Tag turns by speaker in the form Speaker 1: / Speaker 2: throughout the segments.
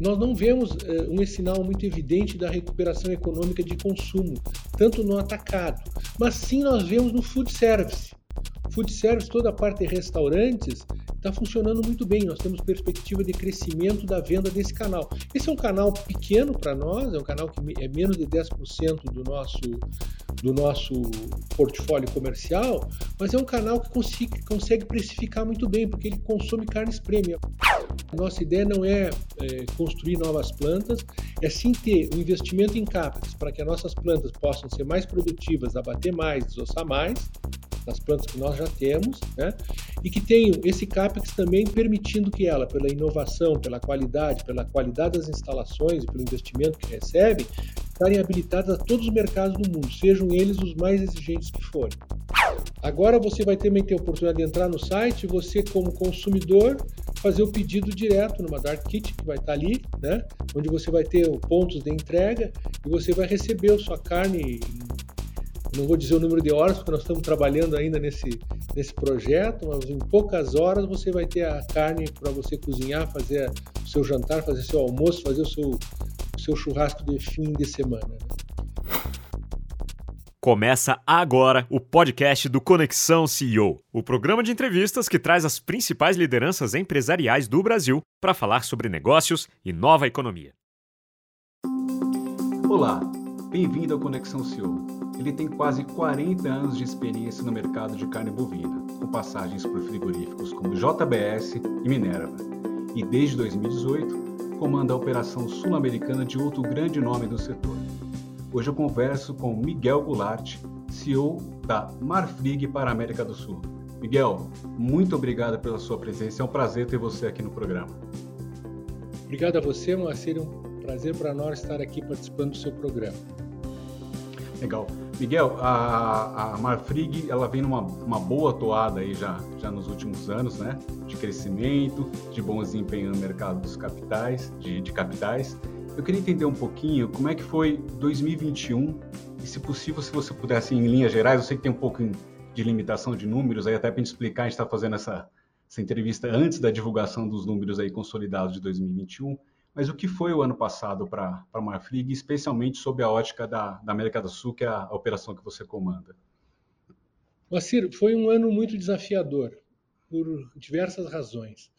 Speaker 1: nós não vemos uh, um sinal muito evidente da recuperação econômica de consumo, tanto no atacado, mas sim nós vemos no food service. Food service, toda a parte de restaurantes, está funcionando muito bem. Nós temos perspectiva de crescimento da venda desse canal. Esse é um canal pequeno para nós, é um canal que é menos de 10% do nosso, do nosso portfólio comercial, mas é um canal que consegue, consegue precificar muito bem, porque ele consome carnes premium. Nossa ideia não é, é, construir novas plantas, é sim ter um investimento em CAPEX para que as nossas plantas possam ser mais produtivas, abater mais, desossar mais, nas plantas que nós já temos, né? e que tenham esse CAPEX também permitindo que ela, pela inovação, pela qualidade, pela qualidade das instalações e pelo investimento que recebem, estarem habilitadas a todos os mercados do mundo, sejam eles os mais exigentes que forem. Agora você vai também ter a oportunidade de entrar no site, você como consumidor fazer o pedido direto numa Dark Kit que vai estar ali, né? Onde você vai ter pontos de entrega e você vai receber a sua carne não vou dizer o número de horas, porque nós estamos trabalhando ainda nesse, nesse projeto, mas em poucas horas você vai ter a carne para você cozinhar, fazer o seu jantar, fazer seu almoço, fazer o seu, o seu churrasco de fim de semana. Né?
Speaker 2: Começa agora o podcast do Conexão CEO, o programa de entrevistas que traz as principais lideranças empresariais do Brasil para falar sobre negócios e nova economia.
Speaker 3: Olá, bem-vindo ao Conexão CEO ele tem quase 40 anos de experiência no mercado de carne bovina, com passagens por frigoríficos como JBS e Minerva. E desde 2018, comanda a operação sul-americana de outro grande nome do setor. Hoje eu converso com Miguel Goulart, CEO da Marfrig para a América do Sul. Miguel, muito obrigado pela sua presença. É um prazer ter você aqui no programa.
Speaker 1: Obrigado a você, Moacir. É um prazer para nós estar aqui participando do seu programa.
Speaker 3: Legal. Miguel, a, a Marfrig ela vem numa uma boa toada aí já, já nos últimos anos, né? De crescimento, de bom desempenho no mercado dos capitais, de, de capitais. Eu queria entender um pouquinho como é que foi 2021 e, se possível, se você pudesse, em linhas gerais, eu sei que tem um pouco de limitação de números, aí até para gente explicar, a gente está fazendo essa, essa entrevista antes da divulgação dos números aí consolidados de 2021. Mas o que foi o ano passado para a Marfrig, especialmente sob a ótica da, da, América do Sul, que é a, a operação que você comanda?
Speaker 1: Moacir, foi um ano muito desafiador, por diversas razões.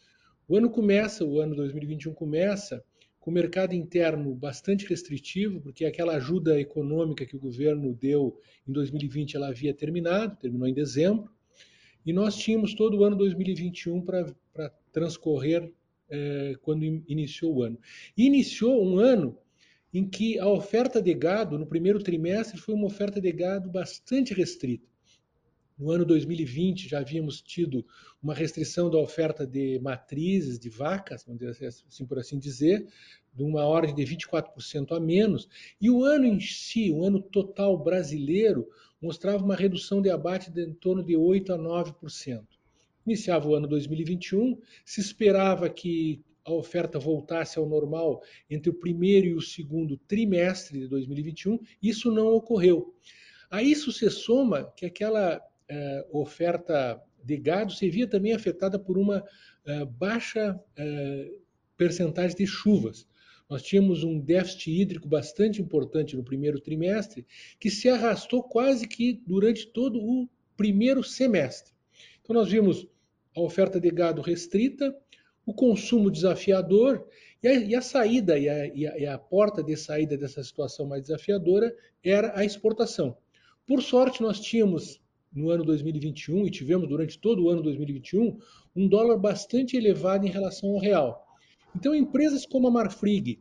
Speaker 1: O ano começa, o ano 2021 começa com o mercado interno bastante restritivo, porque aquela ajuda econômica que o governo deu em 2020 ela havia terminado, terminou em dezembro, e nós tínhamos todo o ano 2021 para transcorrer é, quando iniciou o ano. Iniciou um ano em que a oferta de gado, no primeiro trimestre, foi uma oferta de gado bastante restrita. No ano 2020 já havíamos tido uma restrição da oferta de matrizes, de vacas, vamos dizer assim, por assim dizer, de uma ordem de 24% a menos, e o ano em si, o ano total brasileiro, mostrava uma redução de abate de em torno de 8 a 9%. Iniciava o ano 2021, se esperava que a oferta voltasse ao normal entre o primeiro e o segundo trimestre de 2021, isso não ocorreu. A isso se soma que aquela eh, oferta de gado se via também afetada por uma eh, baixa eh, percentagem de chuvas. Nós tínhamos um déficit hídrico bastante importante no primeiro trimestre, que se arrastou quase que durante todo o primeiro semestre. Então, nós vimos a oferta de gado restrita, o consumo desafiador e a, e a saída e a, e, a, e a, porta de saída dessa situação mais desafiadora era a exportação. Por sorte, nós tínhamos no ano 2021 e tivemos durante todo o ano 2021 um dólar bastante elevado em relação ao real. Então, empresas como a Marfrig,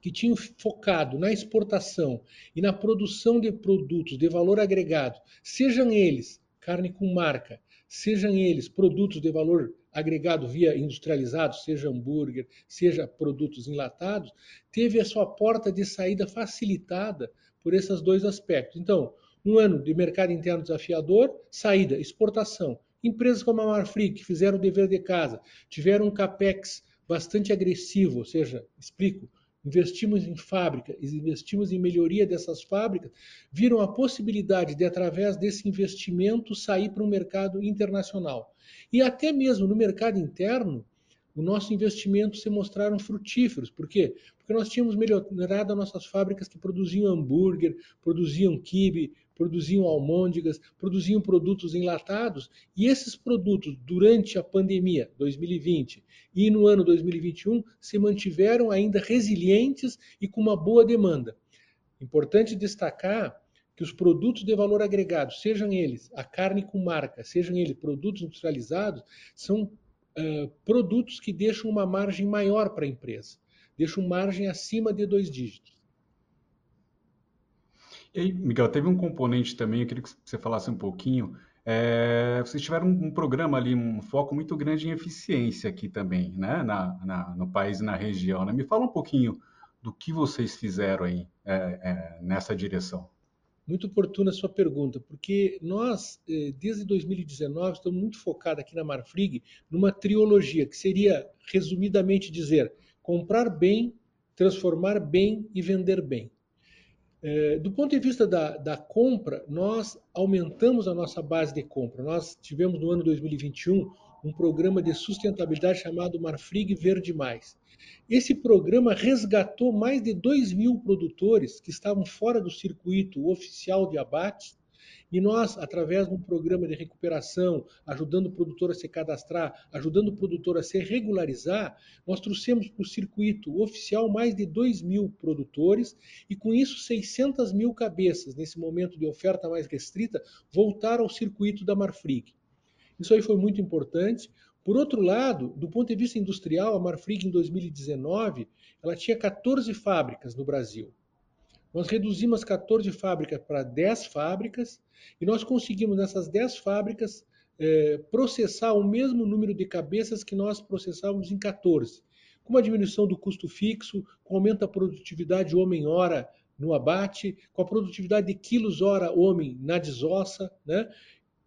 Speaker 1: que tinham focado na exportação e na produção de produtos de valor agregado, sejam eles carne com marca, sejam eles produtos de valor agregado via industrializado, seja hambúrguer, seja produtos enlatados, teve a sua porta de saída facilitada por esses dois aspectos. Então, um ano de mercado interno desafiador, saída, exportação. Empresas como a Marfrig, que fizeram o dever de casa, tiveram um capex bastante agressivo, ou seja, explico, investimos em fábricas, investimos em melhoria dessas fábricas, viram a possibilidade de, através desse investimento, sair para um mercado internacional. E até mesmo no mercado interno, o nosso investimento se mostraram frutíferos. Por quê? Porque nós tínhamos melhorado as nossas fábricas que produziam hambúrguer, produziam quibe, produziam almôndegas, produziam produtos enlatados, e esses produtos, durante a pandemia 2020 e no ano 2021, se mantiveram ainda resilientes e com uma boa demanda. Importante destacar que os produtos de valor agregado, sejam eles a carne com marca, sejam eles produtos industrializados, são uh, produtos que deixam uma margem maior para a empresa, deixam margem acima de dois dígitos.
Speaker 3: E aí, Miguel, teve um componente também, eu queria que você falasse um pouquinho. É, vocês tiveram um, um, programa ali, um foco muito grande em eficiência aqui também, né? Na, na, no país e na região. Né? Me fala um pouquinho do que vocês fizeram aí é, é, nessa direção.
Speaker 1: Muito oportuna a sua pergunta, porque nós, eh, desde 2019, estamos muito focados aqui na Marfrig numa trilogia, que seria, resumidamente dizer, comprar bem, transformar bem e vender bem. É, do ponto de vista da, da, compra, nós aumentamos a nossa base de compra. Nós tivemos no ano 2021 um programa de sustentabilidade chamado Marfrig Verde Mais. Esse programa resgatou mais de 2 mil produtores que estavam fora do circuito oficial de abate e nós, através de um programa de recuperação, ajudando o produtor a se cadastrar, ajudando o produtor a se regularizar, nós trouxemos para o circuito oficial mais de 2 mil produtores e, com isso, 600 mil cabeças, nesse momento de oferta mais restrita, voltaram ao circuito da Marfrig. Isso aí foi muito importante. Por outro lado, do ponto de vista industrial, a Marfrig em 2019, ela tinha 14 fábricas no Brasil. Nós reduzimos 14 fábricas para 10 fábricas e nós conseguimos nessas 10 fábricas é, processar o mesmo número de cabeças que nós processávamos em 14. Com uma diminuição do custo fixo, com aumento da produtividade homem-hora no abate, com a produtividade de quilos hora homem na desossa, né?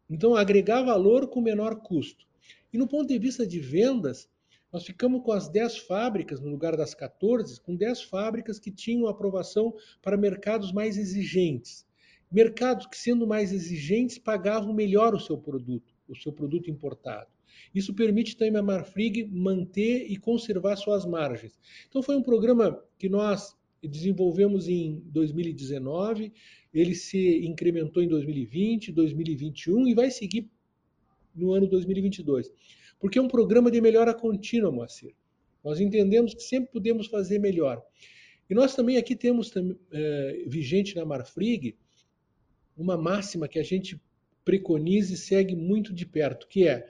Speaker 1: Então agregar valor com menor custo. E no ponto de vista de vendas, nós ficamos com as 10 fábricas, no lugar das 14, com 10 fábricas que tinham aprovação para mercados mais exigentes. Mercados que, sendo mais exigentes, pagavam melhor o seu produto, o seu produto importado. Isso permite também a Marfrig manter e conservar suas margens. Então, foi um programa que nós desenvolvemos em 2019, ele se incrementou em 2020, 2021 e vai seguir no ano 2022 porque é um programa de melhora contínua, Moacir. Nós entendemos que sempre podemos fazer melhor. E nós também aqui temos é, vigente na Marfrig uma máxima que a gente preconiza e segue muito de perto, que é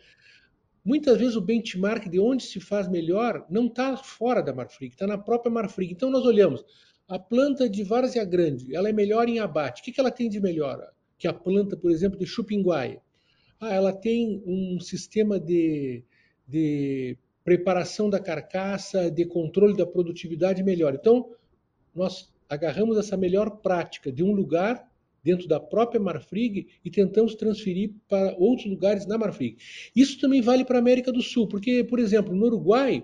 Speaker 1: muitas vezes o benchmark de onde se faz melhor não está fora da Marfrig, está na própria Marfrig. Então nós olhamos a planta de Várzea Grande, ela é melhor em abate. O que, que ela tem de melhor? Que a planta, por exemplo, de Chupinguaia. Ah, ela tem um sistema de, de preparação da carcaça, de controle da produtividade melhor. Então, nós agarramos essa melhor prática de um lugar dentro da própria Marfrig e tentamos transferir para outros lugares na Marfrig. Isso também vale para a América do Sul, porque, por exemplo, no Uruguai,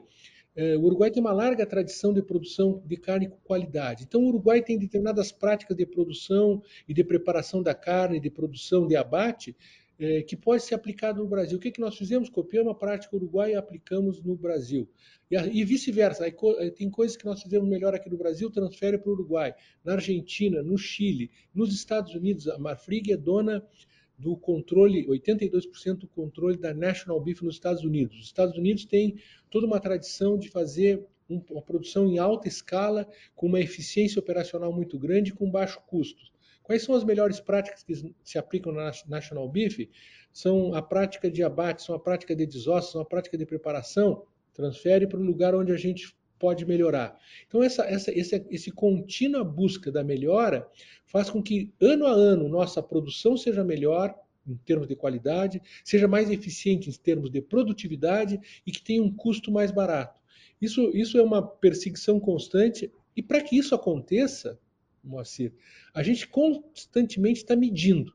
Speaker 1: eh, o Uruguai tem uma larga tradição de produção de carne com qualidade. Então, o Uruguai tem determinadas práticas de produção e de preparação da carne, de produção de abate, é, que pode ser aplicado no Brasil. O que, que nós fizemos? Copiamos a prática uruguaia e aplicamos no Brasil. E, e vice-versa. Tem coisas que nós fizemos melhor aqui no Brasil, transfere para o Uruguai. Na Argentina, no Chile, nos Estados Unidos, a Marfrig é dona do controle, 82% do controle da National Beef nos Estados Unidos. Os Estados Unidos têm toda uma tradição de fazer uma produção em alta escala, com uma eficiência operacional muito grande e com baixo custo. Quais são as melhores práticas que se aplicam na National Beef? São a prática de abate, são a prática de desosso, são a prática de preparação. Transfere para o lugar onde a gente pode melhorar. Então, essa, essa, esse, esse contínua busca da melhora faz com que, ano a ano, nossa produção seja melhor, em termos de qualidade, seja mais eficiente em termos de produtividade e que tenha um custo mais barato. Isso, isso é uma perseguição constante, e para que isso aconteça, Moacir, a gente constantemente está medindo.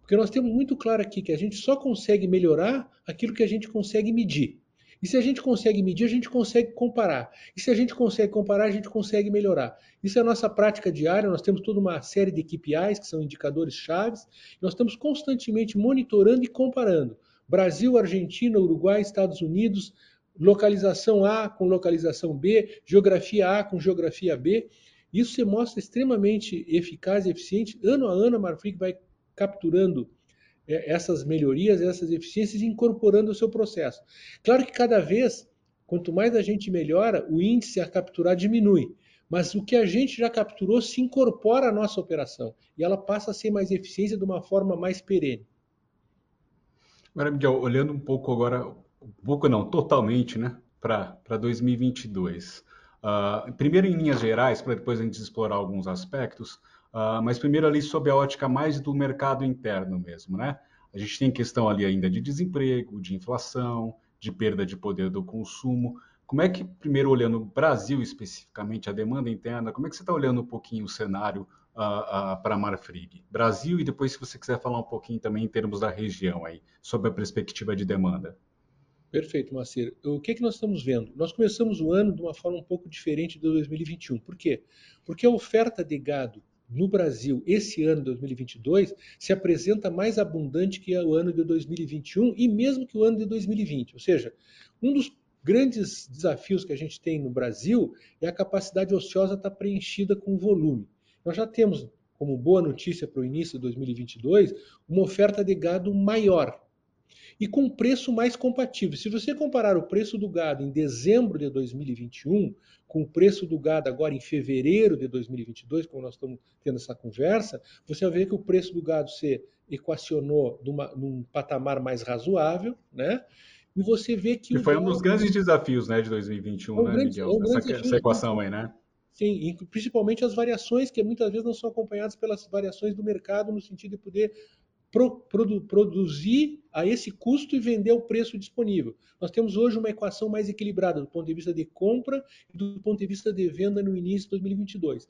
Speaker 1: Porque nós temos muito claro aqui que a gente só consegue melhorar aquilo que a gente consegue medir. E se a gente consegue medir, a gente consegue comparar. E se a gente consegue comparar, a gente consegue melhorar. Isso é a nossa prática diária. Nós temos toda uma série de KPIs, que são indicadores chaves. Nós estamos constantemente monitorando e comparando. Brasil, Argentina, Uruguai, Estados Unidos, localização A com localização B, geografia A com geografia B. Isso se mostra extremamente eficaz e eficiente. Ano a ano, a Marfrig vai capturando é, essas melhorias, essas eficiências incorporando o seu processo. Claro que cada vez, quanto mais a gente melhora, o índice a capturar diminui. Mas o que a gente já capturou se incorpora à nossa operação e ela passa a ser mais eficiente de uma forma mais perene.
Speaker 3: Agora, Miguel, olhando um pouco agora, um pouco não, totalmente, né, para 2022. Uh, primeiro em linhas gerais, para depois a gente explorar alguns aspectos, uh, mas primeiro ali sobre a ótica mais do mercado interno mesmo, né? A gente tem questão ali ainda de desemprego, de inflação, de perda de poder do consumo. Como é que, primeiro olhando o Brasil especificamente, a demanda interna, como é que você está olhando um pouquinho o cenário uh, para a Marfrig? Brasil e depois, se você quiser falar um pouquinho também em termos da região aí, sobre a perspectiva de demanda.
Speaker 1: Perfeito, Macir. O que, é que nós estamos vendo? Nós começamos o ano de uma forma um pouco diferente do 2021. Por quê? Porque a oferta de gado no Brasil esse ano, 2022, se apresenta mais abundante que o ano de 2021 e mesmo que o ano de 2020. Ou seja, um dos grandes desafios que a gente tem no Brasil é a capacidade ociosa estar preenchida com volume. Nós já temos, como boa notícia para o início de 2022, uma oferta de gado maior e com preço mais compatível. Se você comparar o preço do gado em dezembro de 2021 com o preço do gado agora em fevereiro de 2022, como nós estamos tendo essa conversa, você vai ver que o preço do gado se equacionou numa, num patamar mais razoável, né?
Speaker 3: E você vê que. E foi um dos grandes desafios né, de 2021, é um né, grande, Miguel? É um essa, essa equação aí, né?
Speaker 1: Sim, principalmente as variações que muitas vezes não são acompanhadas pelas variações do mercado, no sentido de poder pro, produ, produzir a esse custo e vender o preço disponível. Nós temos hoje uma equação mais equilibrada do ponto de vista de compra e do ponto de vista de venda no início de 2022.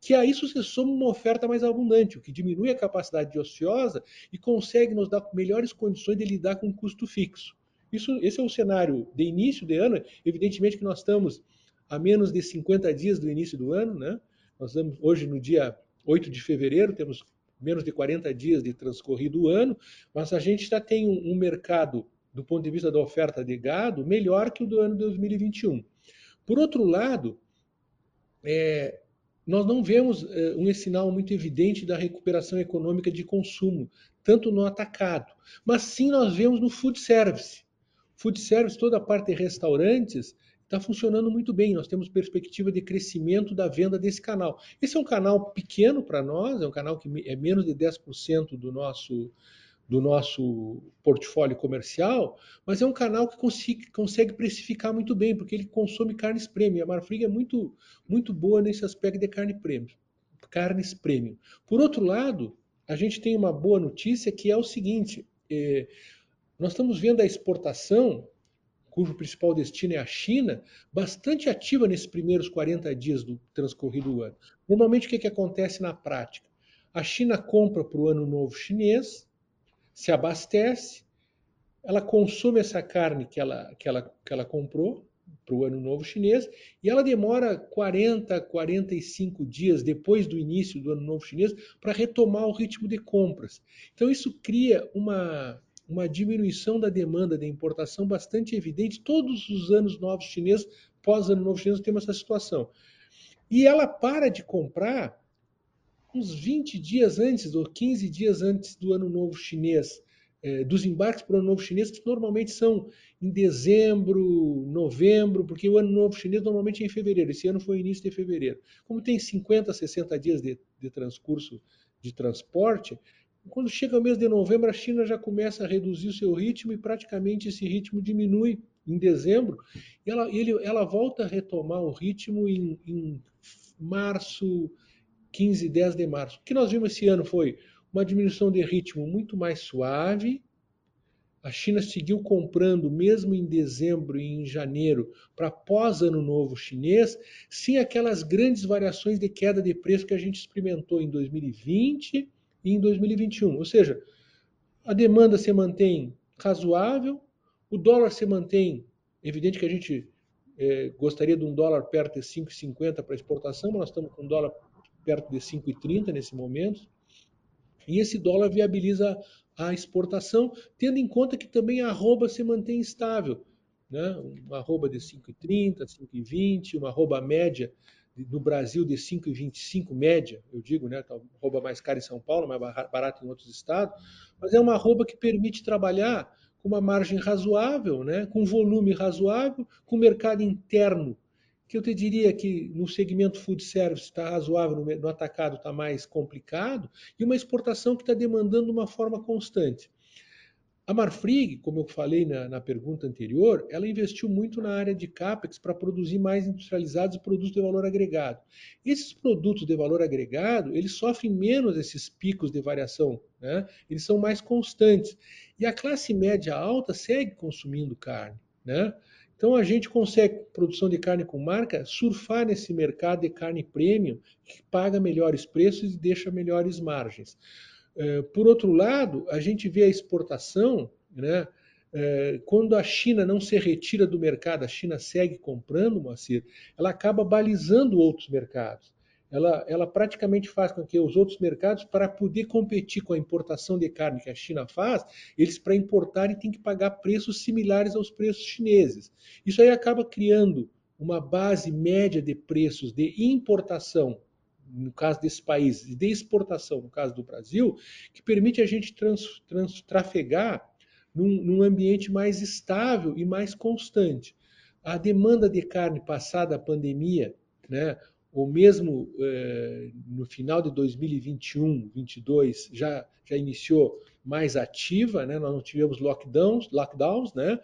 Speaker 1: Que a isso se soma uma oferta mais abundante, o que diminui a capacidade de ociosa e consegue nos dar melhores condições de lidar com o custo fixo. Isso, esse é o cenário de início de ano. Evidentemente que nós estamos a menos de 50 dias do início do ano, né? Nós estamos hoje no dia 8 de fevereiro, temos menos de 40 dias de transcorrido o ano, mas a gente já tem um, um mercado, do ponto de vista da oferta de gado, melhor que o do ano 2021. Por outro lado, é, nós não vemos é, um sinal muito evidente da recuperação econômica de consumo, tanto no atacado, mas sim nós vemos no food service. Food service, toda a parte de restaurantes, está funcionando muito bem. Nós temos perspectiva de crescimento da venda desse canal. Esse é um canal pequeno para nós, é um canal que é menos de 10% do nosso, do nosso portfólio comercial, mas é um canal que consegue, consegue precificar muito bem, porque ele consome carnes premium. A Marfrig é muito, muito boa nesse aspecto de carne premium, carnes premium. Por outro lado, a gente tem uma boa notícia que é o seguinte: é, nós estamos vendo a exportação cujo principal destino é a China, bastante ativa nesses primeiros 40 dias do transcorrido ano. Normalmente, o que, que acontece na prática? A China compra para o ano novo chinês, se abastece, ela consome essa carne que ela, que ela, que ela comprou para o ano novo chinês e ela demora 40, 45 dias depois do início do ano novo chinês para retomar o ritmo de compras. Então, isso cria uma uma diminuição da demanda de importação bastante evidente. Todos os anos novos chineses, pós-ano novo chinês, temos essa situação. E ela para de comprar uns 20 dias antes ou 15 dias antes do ano novo chinês, eh, dos embarques para o ano novo chinês, que normalmente são em dezembro, novembro, porque o ano novo chinês normalmente é em fevereiro. Esse ano foi início de fevereiro. Como tem 50, 60 dias de, de transcurso de transporte, quando chega o mês de novembro, a China já começa a reduzir o seu ritmo e praticamente esse ritmo diminui em dezembro. E ela, ele, ela volta a retomar o ritmo em, em março, 15, 10 de março. O que nós vimos esse ano foi uma diminuição de ritmo muito mais suave. A China seguiu comprando, mesmo em dezembro e em janeiro, para pós-ano novo chinês, sem aquelas grandes variações de queda de preço que a gente experimentou em 2020 e em 2021. Ou seja, a demanda se mantém razoável, o dólar se mantém. Evidente que a gente é, gostaria de um dólar perto de 5,50 para exportação, mas nós estamos com um dólar perto de 5,30 nesse momento. E esse dólar viabiliza a exportação, tendo em conta que também a arroba se mantém estável. né? uma arroba de 5,30, 5,20, uma arroba média no Brasil de 5,25 média, eu digo, né? Tá arroba mais cara em São Paulo, mais barato em outros estados, mas é uma arroba que permite trabalhar com uma margem razoável, né? com volume razoável, com mercado interno, que eu te diria que no segmento food service está razoável, no, atacado está mais complicado, e uma exportação que está demandando uma forma constante. A Marfrig, como eu falei na, na, pergunta anterior, ela investiu muito na área de CAPEX para produzir mais industrializados produtos de valor agregado. Esses produtos de valor agregado, eles sofrem menos esses picos de variação, né? eles são mais constantes. E a classe média alta segue consumindo carne. Né? Então a gente consegue, produção de carne com marca, surfar nesse mercado de carne premium, que paga melhores preços e deixa melhores margens. É, por outro lado, a gente vê a exportação, né? É, quando a China não se retira do mercado, a China segue comprando, Moacir, ela acaba balizando outros mercados. Ela, ela praticamente faz com que os outros mercados, para poder competir com a importação de carne que a China faz, eles para importarem têm que pagar preços similares aos preços chineses. Isso aí acaba criando uma base média de preços de importação no caso desses países, e de exportação, no caso do Brasil, que permite a gente trans, trans, trafegar num, num, ambiente mais estável e mais constante. A demanda de carne passada a pandemia, né, ou mesmo eh, no final de 2021, 2022, já, já iniciou mais ativa, né, nós não tivemos lockdowns, lockdowns né,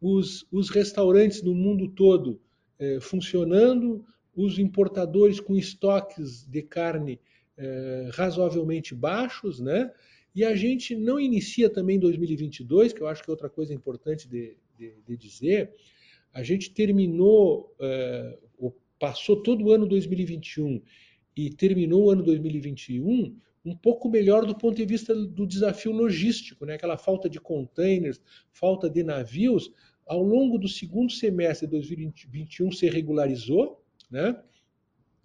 Speaker 1: os, os restaurantes no mundo todo eh, funcionando, os importadores com estoques de carne eh, razoavelmente baixos, né? E a gente não inicia também 2022, que eu acho que é outra coisa importante de, de, de dizer. A gente terminou, eh, passou todo o ano 2021 e terminou o ano 2021 um pouco melhor do ponto de vista do desafio logístico, né? Aquela falta de containers, falta de navios, ao longo do segundo semestre de 2021 se regularizou, né?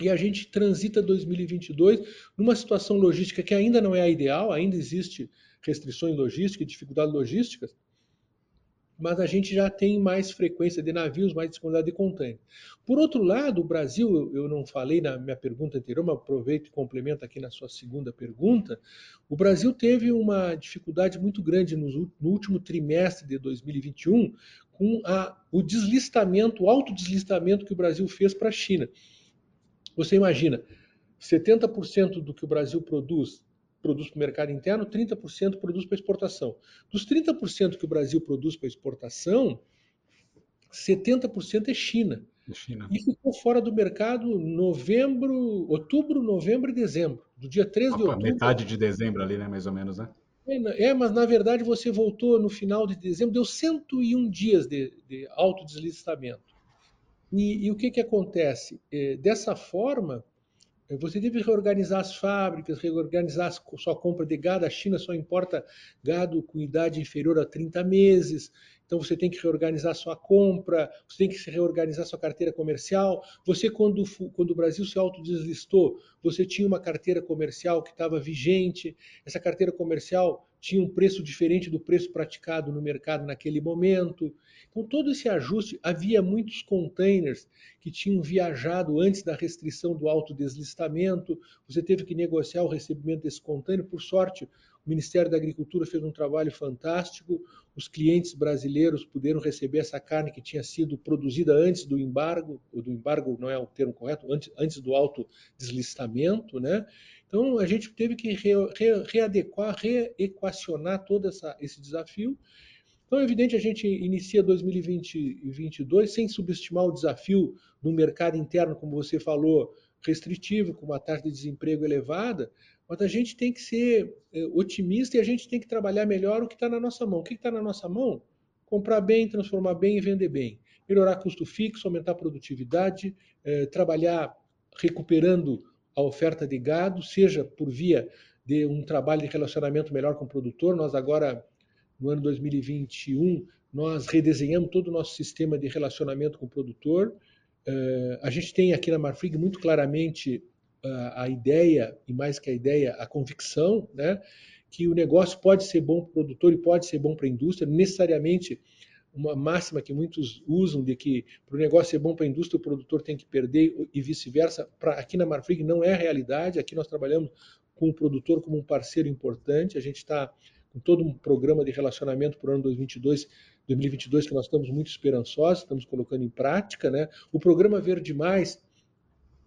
Speaker 1: E a gente transita 2022 numa situação logística que ainda não é a ideal, ainda existe restrições logísticas, dificuldades logísticas, mas a gente já tem mais frequência de navios, mais disponibilidade de contêiner. Por outro lado, o Brasil, eu não falei na minha pergunta anterior, mas aproveito e complemento aqui na sua segunda pergunta, o Brasil teve uma dificuldade muito grande no, no último trimestre de 2021 com a, o deslistamento, o autodeslistamento que o Brasil fez para a China. Você imagina, 70% do que o Brasil produz, produz para o mercado interno, 30% produz para exportação. Dos 30% que o Brasil produz para exportação, 70% é China. É China. E ficou fora do mercado novembro, outubro, novembro e dezembro. Do dia 13 Opa, de outubro.
Speaker 3: Metade de dezembro ali, né? Mais ou menos, né?
Speaker 1: É, é, mas na verdade você voltou no final de dezembro, deu 101 dias de, de autodeslistamento. E, e o que, que acontece? É, dessa forma, você deve reorganizar as fábricas, reorganizar a sua compra de gado. A China só importa gado com idade inferior a 30 meses. Então você tem que reorganizar sua compra, você tem que reorganizar sua carteira comercial. Você, quando, quando o Brasil se autodeslistou, você tinha uma carteira comercial que estava vigente. Essa carteira comercial tinha um preço diferente do preço praticado no mercado naquele momento. Então, todo esse ajuste, havia muitos containers que tinham viajado antes da restrição do autodeslistamento, você teve que negociar o recebimento desse container. Por sorte, o Ministério da Agricultura fez um trabalho fantástico. Os clientes brasileiros puderam receber essa carne que tinha sido produzida antes do embargo, ou do embargo não é o termo correto, antes, antes do autodeslistamento, né? Então a gente teve que re, re, readequar, reequacionar todo essa, esse desafio. Então é evidente a gente inicia 2022 sem subestimar o desafio do mercado interno, como você falou, restritivo, com uma taxa de desemprego elevada, mas a gente tem que ser é, otimista e a gente tem que trabalhar melhor o que está na nossa mão. O que está na nossa mão? Comprar bem, transformar bem e vender bem. Melhorar custo fixo, aumentar produtividade, é, trabalhar recuperando a oferta de gado, seja por via de um trabalho de relacionamento melhor com o produtor. Nós agora, no ano 2021, nós redesenhamos todo o nosso sistema de relacionamento com o produtor. É, a gente tem aqui na Marfrig muito claramente a, ideia, e mais que a ideia, a convicção, né, que o negócio pode ser bom para o produtor e pode ser bom para a indústria. Necessariamente, uma máxima que muitos usam de que para o negócio ser bom para a indústria, o produtor tem que perder e vice-versa. Aqui na Marfrig não é realidade. Aqui nós trabalhamos com o produtor como um parceiro importante. A gente está com todo um programa de relacionamento para o ano 2022, 2022 que nós estamos muito esperançosos, estamos colocando em prática. Né? O programa Verde Mais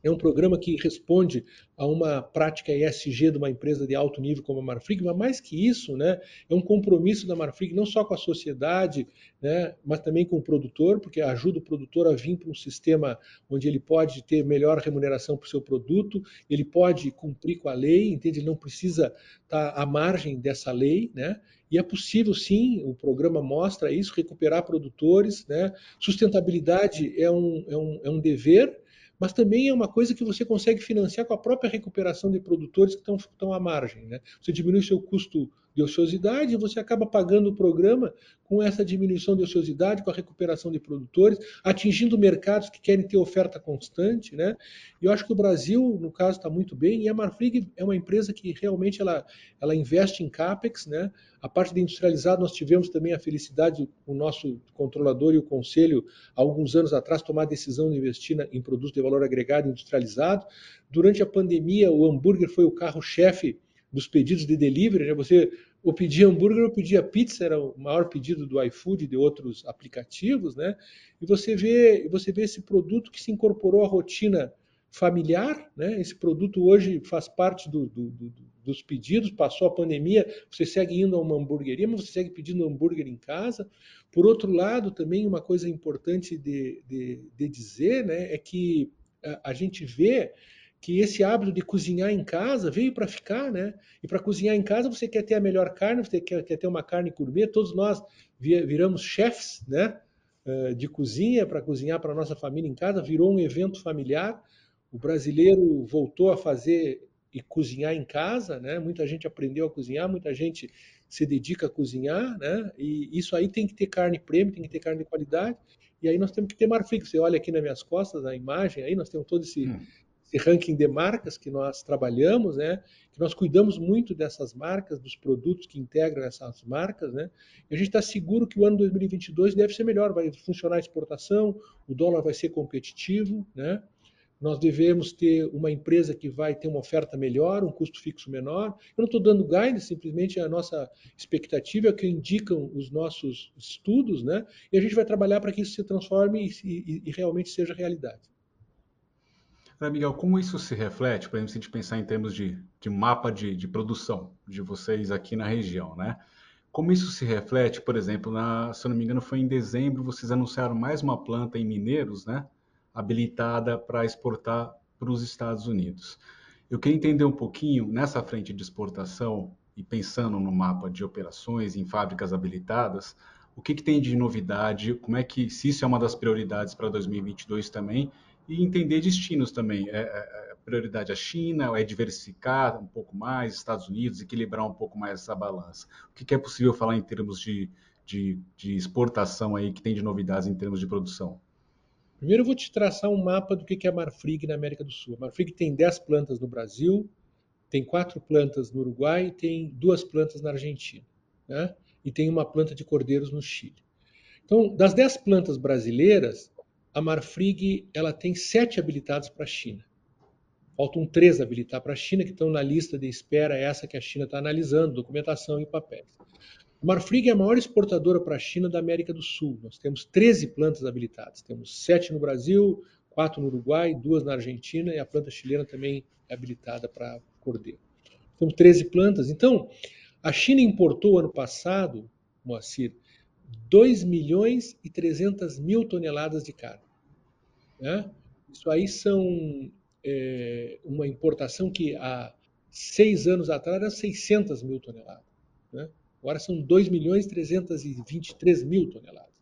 Speaker 1: é um programa que responde a uma prática ESG de uma empresa de alto nível como a Marfrig, mas mais que isso, né, é um compromisso da Marfrig não só com a sociedade, né, mas também com o produtor, porque ajuda o produtor a vir para um sistema onde ele pode ter melhor remuneração para o seu produto, ele pode cumprir com a lei, entende? Ele não precisa estar à margem dessa lei, né? E é possível, sim, o programa mostra isso, recuperar produtores, né? Sustentabilidade é um, é um, é um dever, mas também é uma coisa que você consegue financiar com a própria recuperação de produtores que estão, à margem. Né? Você diminui seu custo de ociosidade, você acaba pagando o programa com essa diminuição de ociosidade, com a recuperação de produtores, atingindo mercados que querem ter oferta constante. Né? E eu acho que o Brasil, no caso, está muito bem, e a Marfrig é uma empresa que realmente ela, ela investe em CAPEX. Né? A parte de industrializado, nós tivemos também a felicidade, o nosso controlador e o conselho, há alguns anos atrás, tomar a decisão de investir em produtos de valor agregado industrializado. Durante a pandemia, o hambúrguer foi o carro-chefe dos pedidos de delivery, né? Você ou pedia hambúrguer ou pedia pizza, era o maior pedido do iFood e de outros aplicativos, né? E você vê, você vê esse produto que se incorporou à rotina familiar, né? Esse produto hoje faz parte do, do, do, dos pedidos, passou a pandemia, você segue indo a uma hamburgueria, mas você segue pedindo hambúrguer em casa. Por outro lado, também uma coisa importante de, de, de dizer, né, é que a, a gente vê que esse hábito de cozinhar em casa veio para ficar, né? E para cozinhar em casa você quer ter a melhor carne, você quer, quer ter uma carne gourmet. Todos nós viramos chefs, né? Eh, de cozinha para cozinhar para nossa família em casa, virou um evento familiar. O brasileiro voltou a fazer e cozinhar em casa, né? Muita gente aprendeu a cozinhar, muita gente se dedica a cozinhar, né? E isso aí tem que ter carne premium, tem que ter carne de qualidade. E aí nós temos que ter marfrig. Você olha aqui nas minhas costas a imagem, aí nós temos todo esse, hum ranking de marcas que nós trabalhamos, né? Que nós cuidamos muito dessas marcas, dos produtos que integram essas marcas, né? E a gente está seguro que o ano 2022 deve ser melhor, vai funcionar a exportação, o dólar vai ser competitivo, né? Nós devemos ter uma empresa que vai ter uma oferta melhor, um custo fixo menor. Eu não estou dando guidance, simplesmente a nossa expectativa é o que indicam os nossos estudos, né? E a gente vai trabalhar para que isso se transforme e, e, e realmente seja realidade.
Speaker 3: Miguel, como isso se reflete, por exemplo, se a gente pensar em termos de, de mapa de, de, produção de vocês aqui na região, né? Como isso se reflete, por exemplo, na, se eu não me engano, foi em dezembro, vocês anunciaram mais uma planta em Mineiros, né? Habilitada para exportar para os Estados Unidos. Eu queria entender um pouquinho nessa frente de exportação e pensando no mapa de operações em fábricas habilitadas, o que, que tem de novidade? Como é que, se isso é uma das prioridades para 2022 também, e entender destinos também. É, é, é prioridade a China, é diversificar um pouco mais, Estados Unidos, equilibrar um pouco mais essa balança. O que, que é possível falar em termos de, de, de, exportação aí, que tem de novidades em termos de produção?
Speaker 1: Primeiro eu vou te traçar um mapa do que é a Marfrig na América do Sul. A Marfrig tem 10 plantas no Brasil, tem quatro plantas no Uruguai e tem duas plantas na Argentina. Né? E tem uma planta de cordeiros no Chile. Então, das 10 plantas brasileiras, a Marfrig ela tem sete habilitados para a China. Faltam três habilitar para a China, que estão na lista de espera, essa que a China está analisando, documentação e papéis. A Marfrig é a maior exportadora para a China da América do Sul. Nós temos 13 plantas habilitadas. Temos sete no Brasil, quatro no Uruguai, duas na Argentina e a planta chilena também é habilitada para cordeiro. Temos 13 plantas. Então, a China importou ano passado, Moacir, 2 milhões e 300 mil toneladas de carne. Né? Isso aí são é, uma importação que há seis anos atrás era 600 mil toneladas. Né? Agora são 2 milhões e 323 mil toneladas.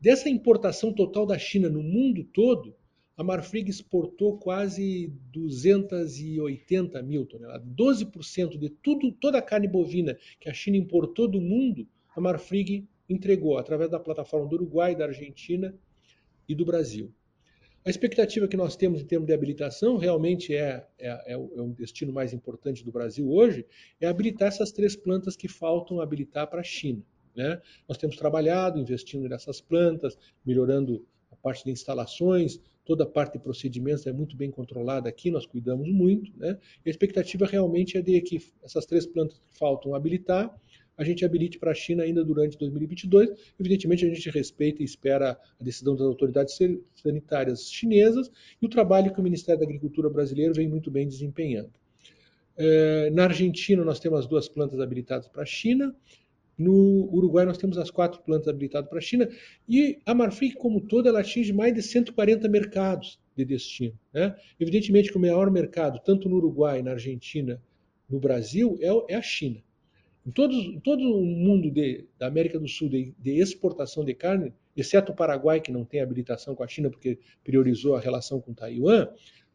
Speaker 1: Dessa importação total da China no mundo todo, a Marfrig exportou quase 280 mil toneladas. 12% de tudo, toda a carne bovina que a China importou do mundo, a Marfrig entregou através da plataforma do Uruguai, da Argentina e do Brasil. A expectativa que nós temos em termos de habilitação, realmente é, é, é um é destino mais importante do Brasil hoje, é habilitar essas três plantas que faltam habilitar para a China. Né? Nós temos trabalhado, investindo nessas plantas, melhorando a parte de instalações, toda a parte de procedimentos é muito bem controlada aqui, nós cuidamos muito. Né? a expectativa realmente é de que essas três plantas que faltam habilitar, a gente habilite para a China ainda durante 2022. Evidentemente, a gente respeita e espera a decisão das autoridades sanitárias chinesas e o trabalho que o Ministério da Agricultura brasileiro vem muito bem desempenhando. É, na Argentina, nós temos as duas plantas habilitadas para a China. No Uruguai, nós temos as quatro plantas habilitadas para a China. E a Marfrig, como toda, ela atinge mais de 140 mercados de destino. Né? Evidentemente que o maior mercado, tanto no Uruguai, na Argentina, no Brasil, é, é a China. Em, todos, em todo o mundo de, da América do Sul de, de, exportação de carne, exceto o Paraguai, que não tem habilitação com a China porque priorizou a relação com Taiwan,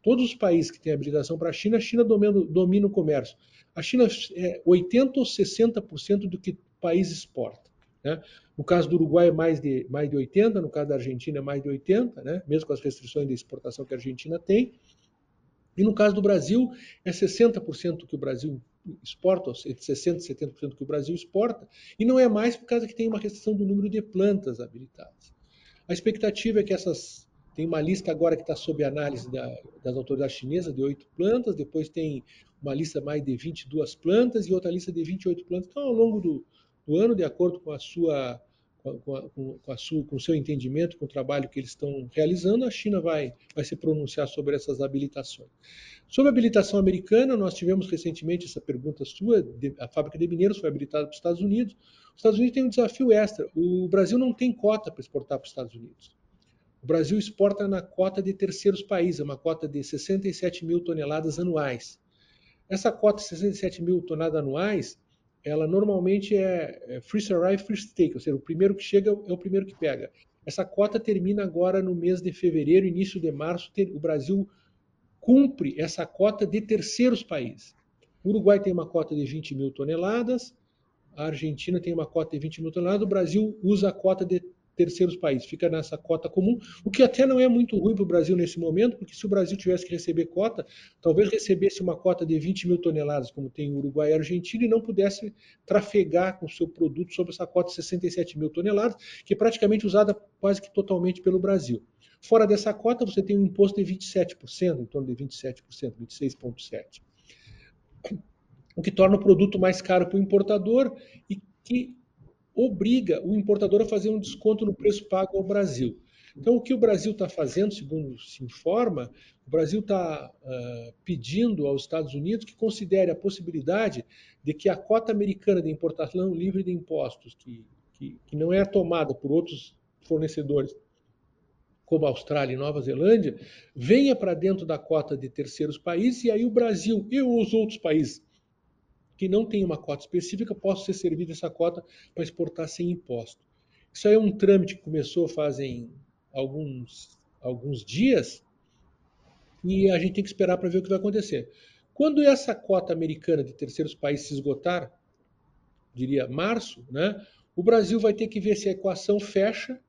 Speaker 1: todos os países que têm habilitação para a China, a China domina, domina o comércio. A China é 80% ou 60% do que o país exporta. Né? No caso do Uruguai é mais de, mais de 80%, no caso da Argentina é mais de 80%, né? mesmo com as restrições de exportação que a Argentina tem. E no caso do Brasil, é 60% que o Brasil exporta, 60%, 70% que o Brasil exporta, e não é mais por causa que tem uma restrição do número de plantas habilitadas. A expectativa é que essas. Tem uma lista agora que está sob análise da, das autoridades chinesas de oito plantas, depois tem uma lista mais de 22 plantas e outra lista de 28 plantas. Então, ao longo do, do ano, de acordo com a sua com, a, sua, com o seu entendimento, com o trabalho que eles estão realizando, a China vai, vai se pronunciar sobre essas habilitações. Sobre a habilitação americana, nós tivemos recentemente essa pergunta sua, a fábrica de mineiros foi habilitada para os Estados Unidos. Os Estados Unidos têm um desafio extra. O Brasil não tem cota para exportar para os Estados Unidos. O Brasil exporta na cota de terceiros países, é uma cota de 67 mil toneladas anuais. Essa cota de 67 mil toneladas anuais, ela normalmente é, é first arrive, first take, ou seja, o primeiro que chega é o primeiro que pega. Essa cota termina agora no mês de fevereiro, início de março, o Brasil cumpre essa cota de terceiros países. O Uruguai tem uma cota de 20 mil toneladas, a Argentina tem uma cota de 20 mil toneladas, o Brasil usa a cota de terceiros países, fica nessa cota comum, o que até não é muito ruim para o Brasil nesse momento, porque se o Brasil tivesse que receber cota, talvez recebesse uma cota de 20 mil toneladas, como tem o Uruguai e a Argentina, e não pudesse trafegar com seu produto sobre essa cota de 67 mil toneladas, que é praticamente usada quase que totalmente pelo Brasil. Fora dessa cota, você tem um imposto de 27%, em torno de 27%, 26,7%. O que torna o produto mais caro para o importador e que obriga o importador a fazer um desconto no preço pago ao Brasil. Então, o que o Brasil está fazendo, segundo se informa, o Brasil está uh, pedindo aos Estados Unidos que considere a possibilidade de que a cota americana de importação livre de impostos, que, que, que não é tomada por outros fornecedores, como Austrália e Nova Zelândia, venha para dentro da cota de terceiros países e aí o Brasil e os outros países que não têm uma cota específica possam ser servidos essa cota para exportar sem imposto. Isso aí é um trâmite que começou fazem alguns, alguns dias e a gente tem que esperar para ver o que vai acontecer. Quando essa cota americana de terceiros países se esgotar, diria março, né, o Brasil vai ter que ver se a equação fecha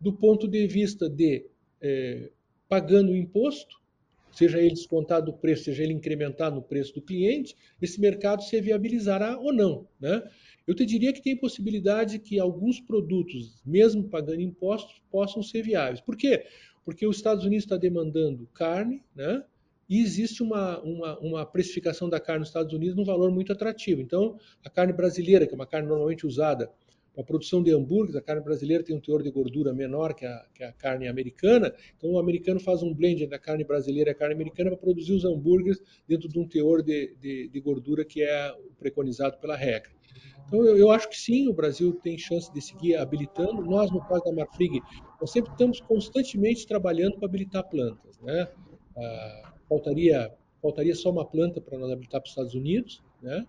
Speaker 1: do ponto de vista de é, pagando o imposto, seja ele descontado do preço, seja ele incrementado no preço do cliente, esse mercado se viabilizará ou não. Né? Eu te diria que tem possibilidade que alguns produtos, mesmo pagando impostos, possam ser viáveis. Por quê? Porque os Estados Unidos está demandando carne, né? e existe uma, uma, uma, precificação da carne nos Estados Unidos num valor muito atrativo. Então, a carne brasileira, que é uma carne normalmente usada a produção de hambúrgueres, a carne brasileira tem um teor de gordura menor que a, que a carne americana, então o americano faz um blend entre a carne brasileira e a carne americana para produzir os hambúrgueres dentro de um teor de, de, de gordura que é preconizado pela regra. Então eu, eu, acho que sim, o Brasil tem chance de seguir habilitando. Nós, no caso da Marfrig, nós sempre estamos constantemente trabalhando para habilitar plantas. Né? Ah, faltaria, faltaria só uma planta para nós habilitar para os Estados Unidos, né?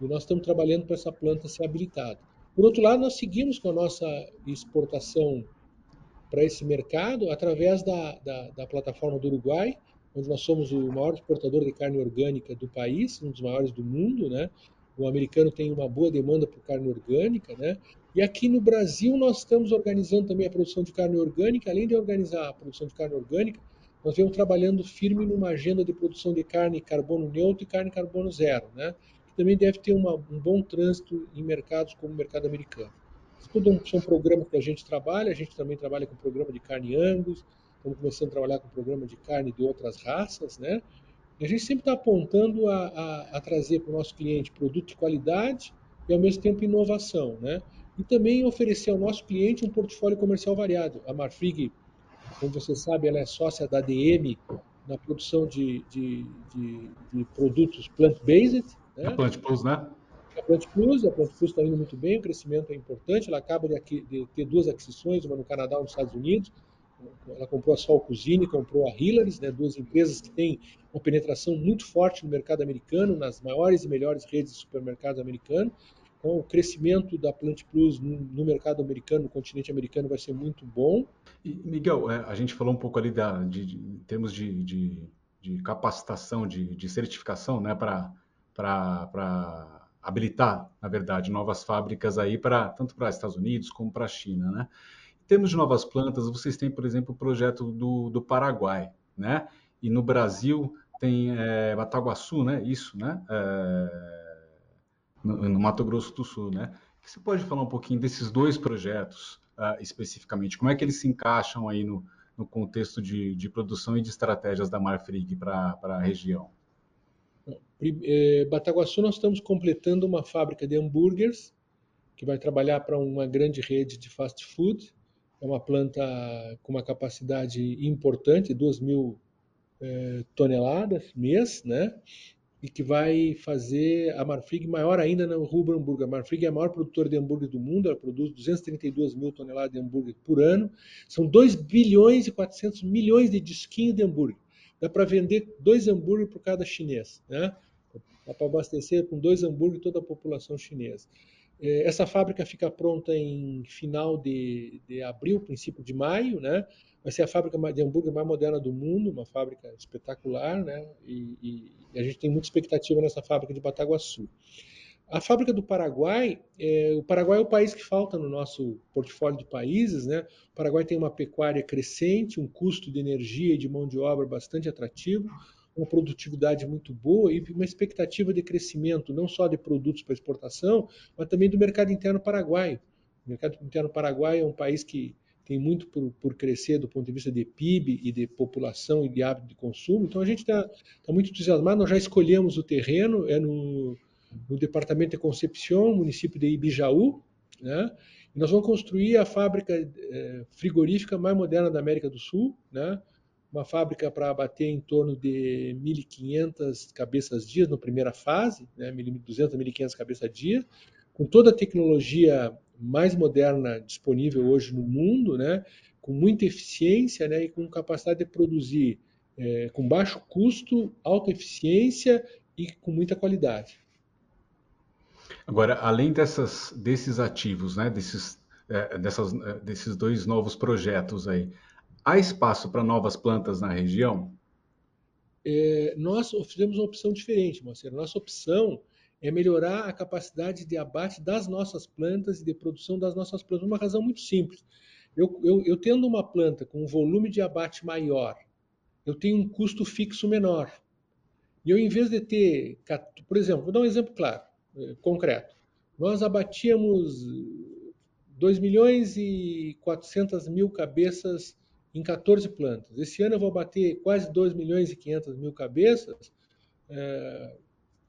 Speaker 1: e nós estamos trabalhando para essa planta ser habilitada. Por outro lado, nós seguimos com a nossa exportação para esse mercado através da, da, da, plataforma do Uruguai, onde nós somos o maior exportador de carne orgânica do país, um dos maiores do mundo, né? O americano tem uma boa demanda por carne orgânica, né? E aqui no Brasil nós estamos organizando também a produção de carne orgânica, além de organizar a produção de carne orgânica, nós vemos trabalhando firme numa agenda de produção de carne carbono neutro e carne carbono zero, né? Também deve ter uma, um bom trânsito em mercados como o mercado americano. tudo são programas que a gente trabalha, a gente também trabalha com programa de carne Angus, estamos começando a trabalhar com programa de carne de outras raças, né? E a gente sempre está apontando a, a, a trazer para o nosso cliente produto de qualidade e ao mesmo tempo inovação, né? E também oferecer ao nosso cliente um portfólio comercial variado. A Marfrig, como você sabe, ela é sócia da DM na produção de, de, de, de produtos plant-based.
Speaker 3: Né? A Plant Plus, né?
Speaker 1: A Plant Plus, a Plant Plus está indo muito bem, o crescimento é importante. Ela acaba de, de ter duas aquisições, uma no Canadá e nos Estados Unidos. Ela comprou a Sol Cuisine, comprou a Hillary's, né, duas empresas que têm uma penetração muito forte no mercado americano, nas maiores e melhores redes de supermercados americanos. Então, o crescimento da Plant Plus no, mercado americano, no continente americano, vai ser muito bom.
Speaker 3: E, Miguel, é, a gente falou um pouco ali da, de, de, em termos de, de, de capacitação, de, de certificação, né, para habilitar, na verdade, novas fábricas aí para tanto para Estados Unidos como para a China, né? Em termos de novas plantas, vocês têm, por exemplo, o projeto do, do Paraguai, né? E no Brasil tem é, Bataguaçu, né? Isso, né? É, no, no, Mato Grosso do Sul, né? Você pode falar um pouquinho desses dois projetos uh, especificamente? Como é que eles se encaixam aí no, no contexto de, de produção e de estratégias da Marfrig para a região?
Speaker 1: É, Bataguaçu, nós estamos completando uma fábrica de hambúrgueres que vai trabalhar para uma grande rede de fast food. É uma planta com uma capacidade importante, 2 mil é, toneladas mês, né? E que vai fazer a Marfrig maior ainda no rubro hambúrguer. A Marfrig é a maior produtora de hambúrguer do mundo, ela produz 232 mil toneladas de hambúrguer por ano. São 2 bilhões e 400 milhões de disquinhos de hambúrguer. Dá para vender dois hambúrguer por cada chinês, né? Dá para abastecer com dois hambúrgueres toda a população chinesa. É, essa fábrica fica pronta em final de, de, abril, princípio de maio, né? Vai ser a fábrica de hambúrguer mais moderna do mundo, uma fábrica espetacular, né? E, e a gente tem muita expectativa nessa fábrica de Bataguaçu. A fábrica do Paraguai, é, o Paraguai é o país que falta no nosso portfólio de países, né? O Paraguai tem uma pecuária crescente, um custo de energia e de mão de obra bastante atrativo, uma produtividade muito boa e uma expectativa de crescimento não só de produtos para exportação, mas também do mercado interno paraguaio. O mercado interno paraguaio é um país que tem muito por, por, crescer do ponto de vista de PIB e de população e de hábito de consumo. Então a gente está tá muito entusiasmado. Nós já escolhemos o terreno, é no, no departamento de Concepción, município de Ibijaú, né? E nós vamos construir a fábrica é, frigorífica mais moderna da América do Sul, né? uma fábrica para abater em torno de 1.500 cabeças dia na primeira fase, né, 1.200, 1.500 cabeças dia, com toda a tecnologia mais moderna disponível hoje no mundo, né, com muita eficiência né, e com capacidade de produzir é, com baixo custo, alta eficiência e com muita qualidade.
Speaker 3: Agora, além dessas, desses ativos, né, desses, é, dessas, é, desses dois novos projetos aí, Há espaço para novas plantas na região?
Speaker 1: É, nós fizemos uma opção diferente, Marcelo. Nossa opção é melhorar a capacidade de abate das nossas plantas e de produção das nossas plantas, uma razão muito simples. Eu, eu, eu tendo uma planta com um volume de abate maior, eu tenho um custo fixo menor. E eu, em vez de ter, por exemplo, vou dar um exemplo claro, concreto. Nós abatíamos 2 milhões e 400 mil cabeças em 14 plantas. Esse ano eu vou bater quase 2 milhões e 500 mil cabeças é,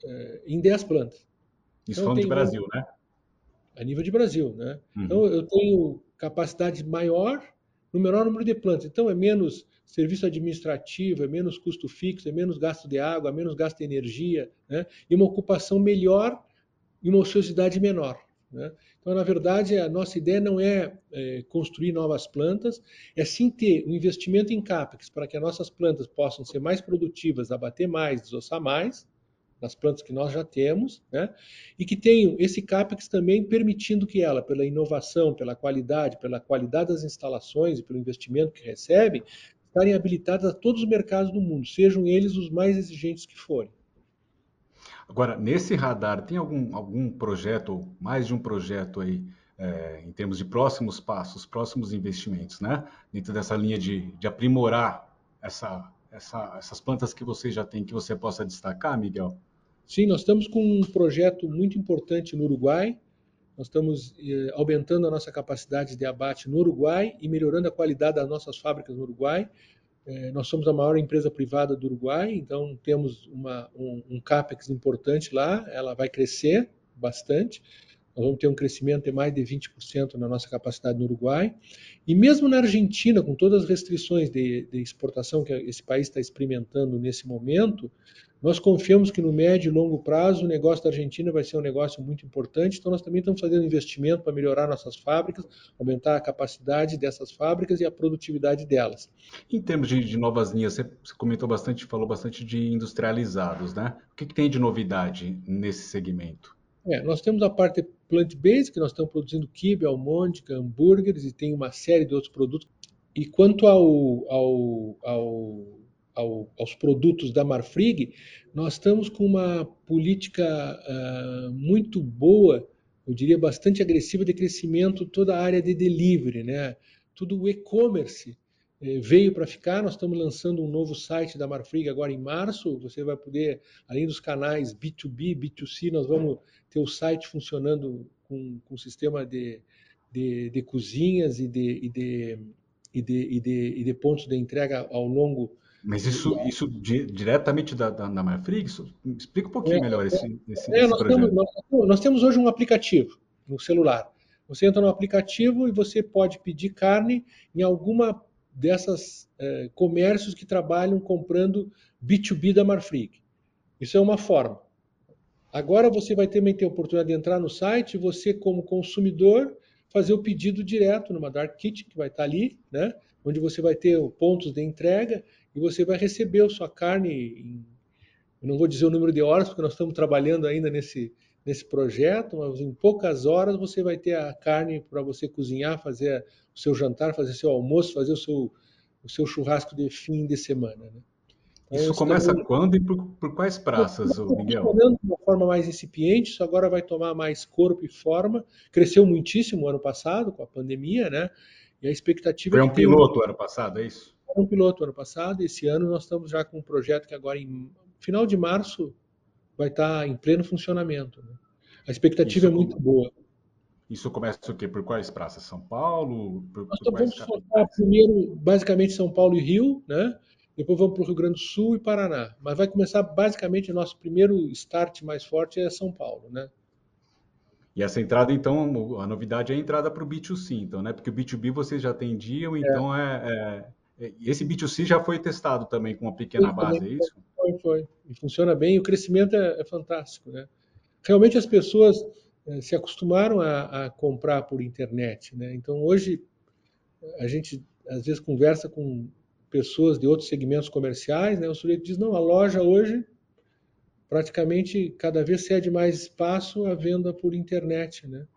Speaker 1: é, em 10 plantas.
Speaker 3: Isso então, falando de Brasil, um, né?
Speaker 1: A nível de Brasil, né? Uhum. Então eu tenho capacidade maior no menor número de plantas. Então é menos serviço administrativo, é menos custo fixo, é menos gasto de água, é menos gasto de energia, né? E uma ocupação melhor e uma ociosidade menor. Né? Então, na verdade, a nossa ideia não é, é, construir novas plantas, é sim ter um investimento em CAPEX para que as nossas plantas possam ser mais produtivas, abater mais, desossar mais, nas plantas que nós já temos, né? e que tenham esse CAPEX também permitindo que ela, pela inovação, pela qualidade, pela qualidade das instalações e pelo investimento que recebem, estarem habilitadas a todos os mercados do mundo, sejam eles os mais exigentes que forem.
Speaker 3: Agora, nesse radar, tem algum, algum projeto, mais de um projeto aí, é, em termos de próximos passos, próximos investimentos, né? Dentro dessa linha de, de aprimorar essa, essa, essas plantas que você já tem, que você possa destacar, Miguel?
Speaker 1: Sim, nós estamos com um projeto muito importante no Uruguai, nós estamos eh, aumentando a nossa capacidade de abate no Uruguai e melhorando a qualidade das nossas fábricas no Uruguai. Eh, nós somos a maior empresa privada do Uruguai, então temos uma, um, um CAPEX importante lá, ela vai crescer bastante. Nós vamos ter um crescimento de mais de 20% na nossa capacidade no Uruguai. E mesmo na Argentina, com todas as restrições de, de exportação que esse país está experimentando nesse momento, nós confiamos que no médio e longo prazo o negócio da Argentina vai ser um negócio muito importante, então nós também estamos fazendo investimento para melhorar nossas fábricas, aumentar a capacidade dessas fábricas e a produtividade delas.
Speaker 3: Em termos de, de novas linhas, você comentou bastante, falou bastante de industrializados, né? O que, que tem de novidade nesse segmento?
Speaker 1: É, nós temos a parte plant-based, que nós estamos produzindo quibe, almôndega, hambúrgueres e tem uma série de outros produtos. E quanto ao, ao, ao, ao aos produtos da Marfrig, nós estamos com uma política uh, muito boa, eu diria bastante agressiva de crescimento toda a área de delivery, né? Tudo o e-commerce eh, veio para ficar. Nós estamos lançando um novo site da Marfrig agora em março. Você vai poder, além dos canais B2B, B2C, nós vamos ter o site funcionando com, com sistema de, de, de cozinhas e de, e de, e de, e de, e de pontos de entrega ao longo
Speaker 3: mas isso, isso di, diretamente da, da, da Marfrig? Explica um pouquinho é, melhor esse, esse,
Speaker 1: é, esse nós projeto. Temos, nós, nós, temos hoje um aplicativo no celular. Você entra no aplicativo e você pode pedir carne em alguma dessas é, comércios que trabalham comprando B2B da Marfrig. Isso é uma forma. Agora você vai também ter a oportunidade de entrar no site, você como consumidor fazer o pedido direto numa Dark Kitchen que vai estar ali, né? onde você vai ter pontos de entrega e você vai receber a sua carne em, eu não vou dizer o número de horas porque nós estamos trabalhando ainda nesse nesse projeto, mas em poucas horas você vai ter a carne para você cozinhar, fazer o seu jantar, fazer seu almoço, fazer o seu, o seu churrasco de fim de semana. Né?
Speaker 3: Então, isso começa quando e por, por quais praças, o Miguel?
Speaker 1: de uma forma mais incipiente, isso agora vai tomar mais corpo e forma. Cresceu muitíssimo ano passado com a pandemia, né? E a expectativa
Speaker 3: Foi um piloto ano passado, é isso?
Speaker 1: Foi um piloto ano passado. Esse ano nós estamos já com um projeto que agora em final de março vai estar em pleno funcionamento. Né? A expectativa isso, é muito boa.
Speaker 3: Isso começa o quê? Por quais praças? São Paulo? Por,
Speaker 1: Nós por vamos focar primeiro, basicamente, São Paulo e Rio, né? Depois vamos para o Rio Grande do Sul e Paraná. Mas vai começar, basicamente, o nosso primeiro start mais forte é São Paulo, né?
Speaker 3: E essa entrada, então, a novidade é a entrada para o B2C, então, né? Porque o B2B vocês já atendiam, é. então é, é, é, Esse B2C já foi testado também com uma pequena Sim, base, é isso?
Speaker 1: Foi, foi. E funciona bem, e o crescimento é, é fantástico, né? realmente as pessoas eh, se acostumaram a, a, comprar por internet. Né? Então, hoje, a gente às vezes conversa com pessoas de outros segmentos comerciais, né? o sujeito diz, não, a loja hoje praticamente cada vez cede mais espaço à venda por internet. Né?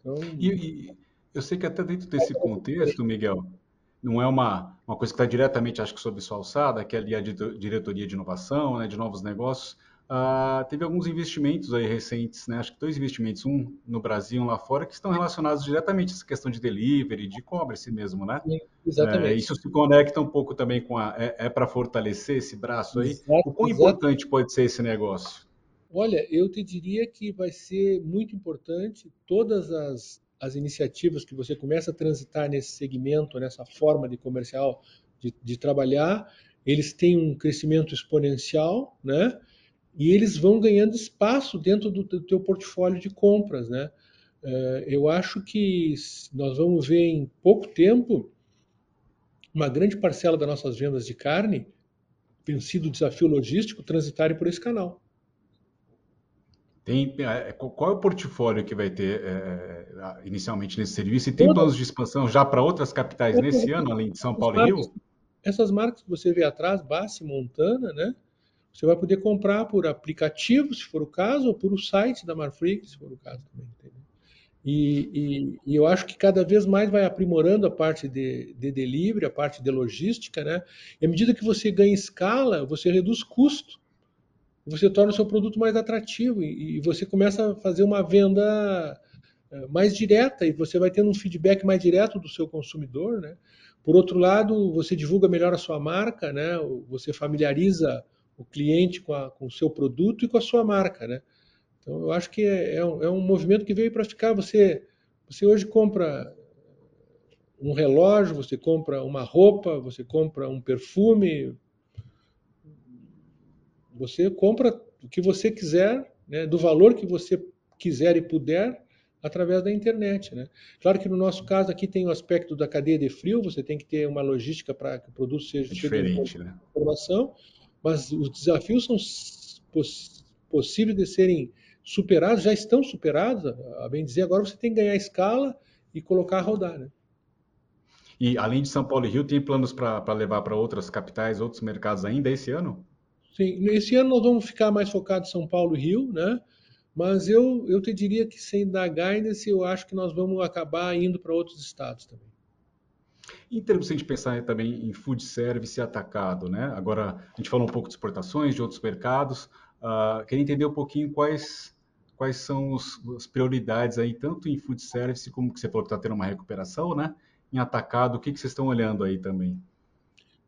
Speaker 3: Então, e, e eu sei que até dentro desse contexto, Miguel, não é uma, uma coisa que está diretamente, acho que, sob sua alçada, que é ali a diretoria de inovação, né, de novos negócios, Uh, teve alguns investimentos aí recentes, né? acho que dois investimentos, um no Brasil e um lá fora, que estão relacionados diretamente a essa questão de delivery, de e-commerce mesmo, né?
Speaker 1: Sim, exatamente.
Speaker 3: É, isso se conecta um pouco também com a. É, é para fortalecer esse braço aí? Exato, o quão exato. importante pode ser esse negócio?
Speaker 1: Olha, eu te diria que vai ser muito importante todas as, as iniciativas que você começa a transitar nesse segmento, nessa forma de comercial de, de trabalhar, eles têm um crescimento exponencial, né? e eles vão ganhando espaço dentro do, do teu portfólio de compras, né? É, eu acho que nós vamos ver em pouco tempo uma grande parcela das nossas vendas de carne, vencido o desafio logístico, transitarem por esse canal.
Speaker 3: Tem, é, qual é o portfólio que vai ter é, inicialmente nesse serviço? E tem planos de expansão já para outras capitais nesse ano, além de São Paulo e Rio?
Speaker 1: Essas marcas que você vê atrás, Bassi, Montana, né? Você vai poder comprar por aplicativo, se for o caso, ou por o site da Marfrig, se for o caso também. E, e, e, eu acho que cada vez mais vai aprimorando a parte de, de delivery, a parte de logística, né? E à medida que você ganha escala, você reduz custo, você torna o seu produto mais atrativo e, e você começa a fazer uma venda eh, mais direta e você vai tendo um feedback mais direto do seu consumidor, né? Por outro lado, você divulga melhor a sua marca, né? Você familiariza o cliente com, a, com o seu produto e com a sua marca, né? Então, eu acho que é, é, um, é um movimento que veio para ficar. Você, você hoje compra um relógio, você compra uma roupa, você compra um perfume, você compra o que você quiser, né, do valor que você quiser e puder, através da internet. Né? Claro que no nosso caso aqui tem o aspecto da cadeia de frio, você tem que ter uma logística para que o produto seja
Speaker 3: é diferente,
Speaker 1: né? informação, mas os desafios são poss possíveis de serem superados, já estão superados, a bem dizer, agora você tem que ganhar escala e colocar a rodar. Né?
Speaker 3: E além de São Paulo e Rio, tem planos para levar para outras capitais, outros mercados ainda esse ano?
Speaker 1: Sim, esse ano nós vamos ficar mais focados em São Paulo e Rio, né? Mas eu, eu te diria que sem dar guidance, eu acho que nós vamos acabar indo para outros estados também.
Speaker 3: Em termos de a gente pensar também em food service atacado, né? Agora a gente falou um pouco de exportações de outros mercados. Uh, queria entender um pouquinho quais quais são os, as prioridades aí tanto em food service como que você falou que está tendo uma recuperação, né? Em atacado, o que, que vocês estão olhando aí também?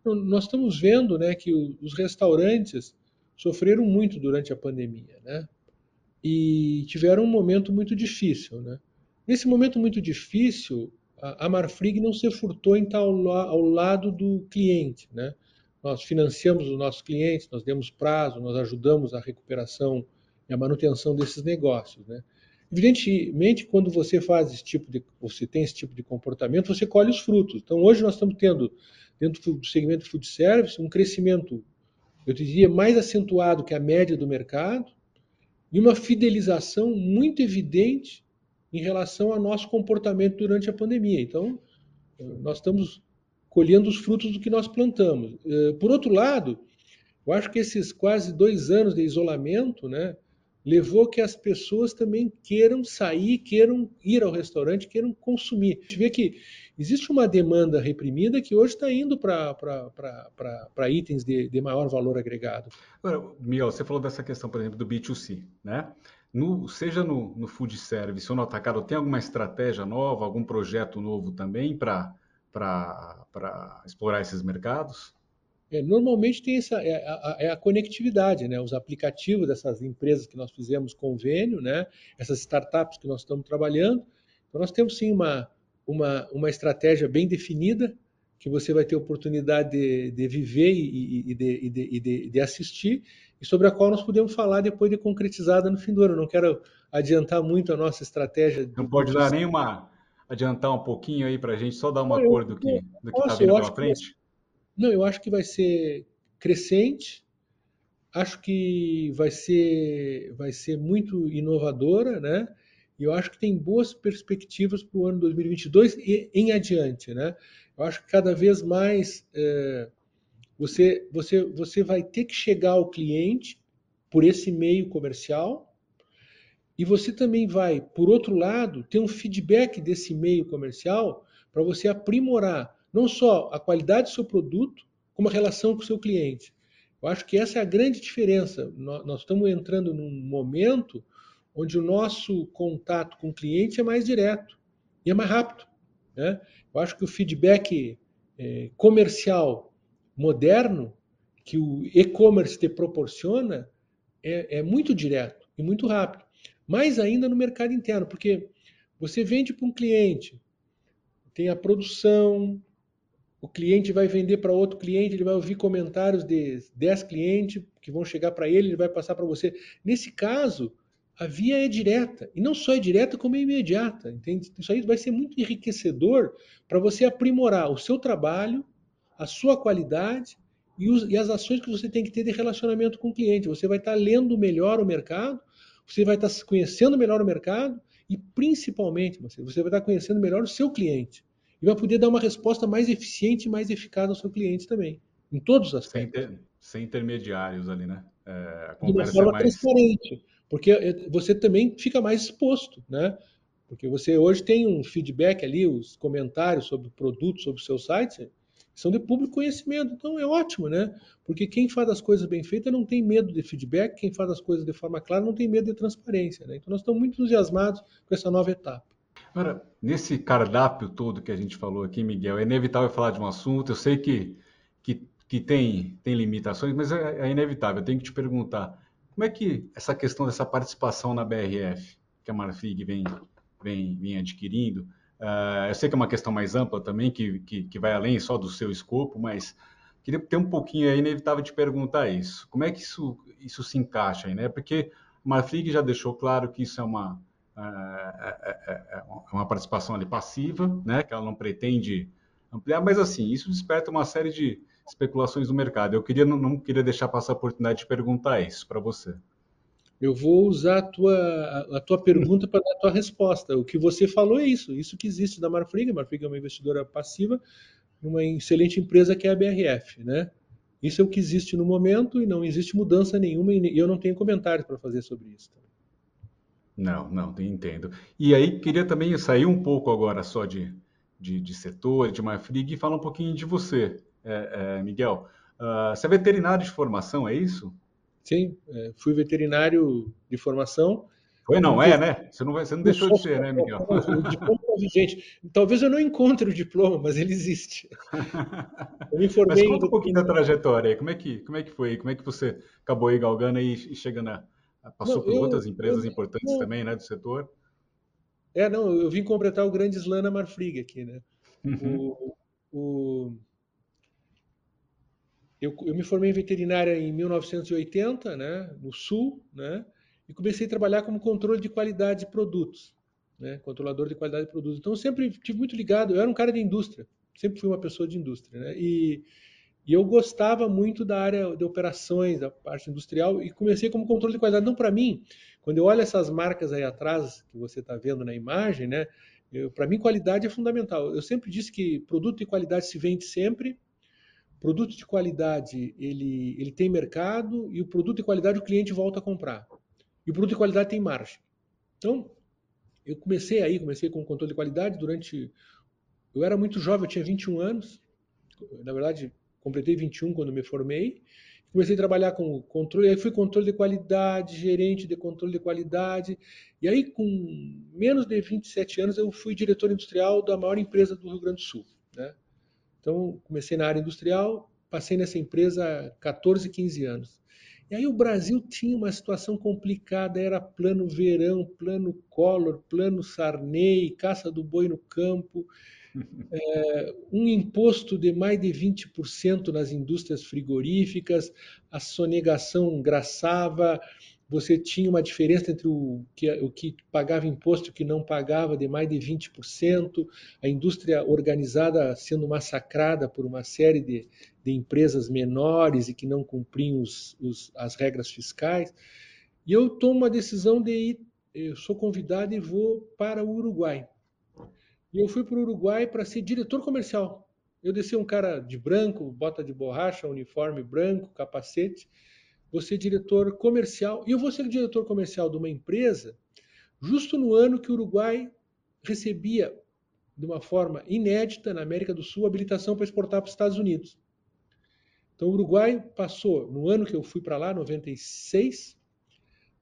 Speaker 1: Nós estamos vendo, né, que os restaurantes sofreram muito durante a pandemia, né? e tiveram um momento muito difícil. Né? Nesse momento muito difícil, a, Marfrig não se furtou em estar ao, ao lado do cliente. Né? Nós financiamos os nossos clientes, nós demos prazo, nós ajudamos a recuperação e a manutenção desses negócios. Né? Evidentemente, quando você faz esse tipo de, você tem esse tipo de comportamento, você colhe os frutos. Então, hoje nós estamos tendo, dentro do segmento food service, um crescimento, eu diria, mais acentuado que a média do mercado, e uma fidelização muito evidente em relação ao nosso comportamento durante a pandemia. Então, nós estamos colhendo os frutos do que nós plantamos. Eh, por outro lado, eu acho que esses quase dois anos de isolamento, né, levou que as pessoas também queiram sair, queiram ir ao restaurante, queiram consumir. A gente vê que existe uma demanda reprimida que hoje está indo para itens de, de, maior valor agregado.
Speaker 3: Agora, Miguel, você falou dessa questão, por exemplo, do B2C, né? No, seja no, no food service ou no atacado, tem alguma estratégia nova, algum projeto novo também para explorar esses mercados?
Speaker 1: É, normalmente tem essa é a, é a, conectividade, né? Os aplicativos dessas empresas que nós fizemos convênio, né? Essas startups que nós estamos trabalhando. Então nós temos sim uma, uma, uma estratégia bem definida, que você vai ter oportunidade de, de viver e, e, de, e de, de, assistir, e sobre a qual nós podemos falar depois de concretizada no fim do ano. Não quero adiantar muito a nossa estratégia.
Speaker 3: Não pode dar nenhuma adiantar um pouquinho aí para a gente, só dar uma eu, cor do que está vindo pela frente?
Speaker 1: Não, eu acho que vai ser crescente, acho que vai ser, vai ser muito inovadora, né? E eu acho que tem boas perspectivas para o ano 2022 e em adiante, né? Eu acho que cada vez mais é, você, você, você vai ter que chegar ao cliente por esse meio comercial e você também vai, por outro lado, ter um feedback desse meio comercial para você aprimorar não só a qualidade do seu produto, como a relação com o seu cliente. Eu acho que essa é a grande diferença. Nós estamos entrando num momento onde o nosso contato com o cliente é mais direto e é mais rápido. Né? Eu acho que o feedback é, comercial moderno que o e-commerce te proporciona é, é, muito direto e muito rápido. Mais ainda no mercado interno, porque você vende para um cliente, tem a produção, o cliente vai vender para outro cliente, ele vai ouvir comentários de 10 clientes que vão chegar para ele, ele vai passar para você. Nesse caso, a via é direta. E não só é direta, como é imediata. Entende? Isso aí vai ser muito enriquecedor para você aprimorar o seu trabalho, a sua qualidade e, os, e, as ações que você tem que ter de relacionamento com o cliente. Você vai estar lendo melhor o mercado, você vai estar conhecendo melhor o mercado e, principalmente, você, você vai estar conhecendo melhor o seu cliente. E vai poder dar uma resposta mais eficiente e mais eficaz ao seu cliente também, em todos os aspectos.
Speaker 3: Sem, ter, sem intermediários ali, né?
Speaker 1: É, de uma forma é mais... transparente porque você também fica mais exposto, né? Porque você hoje tem um feedback ali, os comentários sobre o produto, sobre o seu site, são de público conhecimento. Então é ótimo, né? Porque quem faz as coisas bem feitas não tem medo de feedback, quem faz as coisas de forma clara não tem medo de transparência. Né? Então nós estamos muito entusiasmados com essa nova etapa.
Speaker 3: Agora, nesse cardápio todo que a gente falou aqui, Miguel, é inevitável falar de um assunto. Eu sei que, que, que tem, tem limitações, mas é, é inevitável. Eu tenho que te perguntar Como é que essa questão dessa participação na BRF, que a Marfrig vem, vem, vem adquirindo, uh, eu sei que é uma questão mais ampla também, que, que, que vai além só do seu escopo, mas queria ter um pouquinho aí, inevitável de perguntar isso. Como é que isso, isso se encaixa aí, né? Porque a Marfrig já deixou claro que isso é uma, é, é, é uma participação ali passiva, né? Que ela não pretende ampliar, mas assim, isso desperta uma série de especulações do mercado. Eu queria não, não queria deixar passar a oportunidade de perguntar isso para você.
Speaker 1: Eu vou usar a tua, a tua pergunta para dar a tua resposta. O que você falou é isso, isso que existe da Marfrig. Marfrig é uma investidora passiva, uma excelente empresa que é a BRF, né? Isso é o que existe no momento e não existe mudança nenhuma e eu não tenho comentários para fazer sobre isso.
Speaker 3: Não, não, entendo. E aí queria também sair um pouco agora só de, de, de setor, de Marfrig e falar um pouquinho de você é, é, Miguel. Uh, você é veterinário de formação, é isso?
Speaker 1: Sim, é, fui veterinário de formação.
Speaker 3: Foi, não é, né? Você não, você não deixou de ser, né, Miguel? O
Speaker 1: diploma é vigente. Talvez eu não encontre o diploma, mas ele existe.
Speaker 3: Eu me formei. Mas conta um pouquinho da trajetória aí. Como é que, como é que foi? Como é que você acabou aí galgando e, e chegando a. Passou não, por eu, outras empresas eu, importantes não, também, né, do setor?
Speaker 1: É, não, eu vim completar o grande slam na Marfrig aqui, né? Uhum. O, o, eu, eu, me formei em veterinária em 1980, né, no Sul, né, e comecei a trabalhar como controle de qualidade de produtos, né, controlador de qualidade de produtos. Então, eu sempre tive muito ligado, eu era um cara de indústria, sempre fui uma pessoa de indústria, né, e, e eu gostava muito da área de operações, da parte industrial, e comecei como controle de qualidade. Não para mim, quando eu olho essas marcas aí atrás, que você está vendo na imagem, né, para mim qualidade é fundamental. Eu sempre disse que produto de qualidade se vende sempre, Produto de qualidade, ele, ele tem mercado e o produto de qualidade o cliente volta a comprar. E o produto de qualidade tem margem. Então, eu comecei aí, comecei com controle de qualidade durante... Eu era muito jovem, eu tinha 21 anos. Na verdade, completei 21 quando me formei. Comecei a trabalhar com controle, aí fui controle de qualidade, gerente de controle de qualidade. E aí, com menos de 27 anos, eu fui diretor industrial da maior empresa do Rio Grande do Sul. Né? Então, comecei na área industrial, passei nessa empresa há 14, 15 anos. E aí o Brasil tinha uma situação complicada, era plano verão, plano Collor, plano Sarney, caça do boi no campo, é, um imposto de mais de 20% nas indústrias frigoríficas, a sonegação graçava, você tinha uma diferença entre o que, o que pagava imposto e o que não pagava de mais de 20%, a indústria organizada sendo massacrada por uma série de, de empresas menores e que não cumpriam os, os, as regras fiscais. E eu tomo uma decisão de ir, eu sou convidado e vou para o Uruguai. E eu fui para o Uruguai para ser diretor comercial. Eu desci um cara de branco, bota de borracha, uniforme branco, capacete, vou ser diretor comercial, e eu vou ser diretor comercial de uma empresa justo no ano que o Uruguai recebia, de uma forma inédita na América do Sul, habilitação para exportar para os Estados Unidos. Então, o Uruguai passou, no ano que eu fui para lá, 96,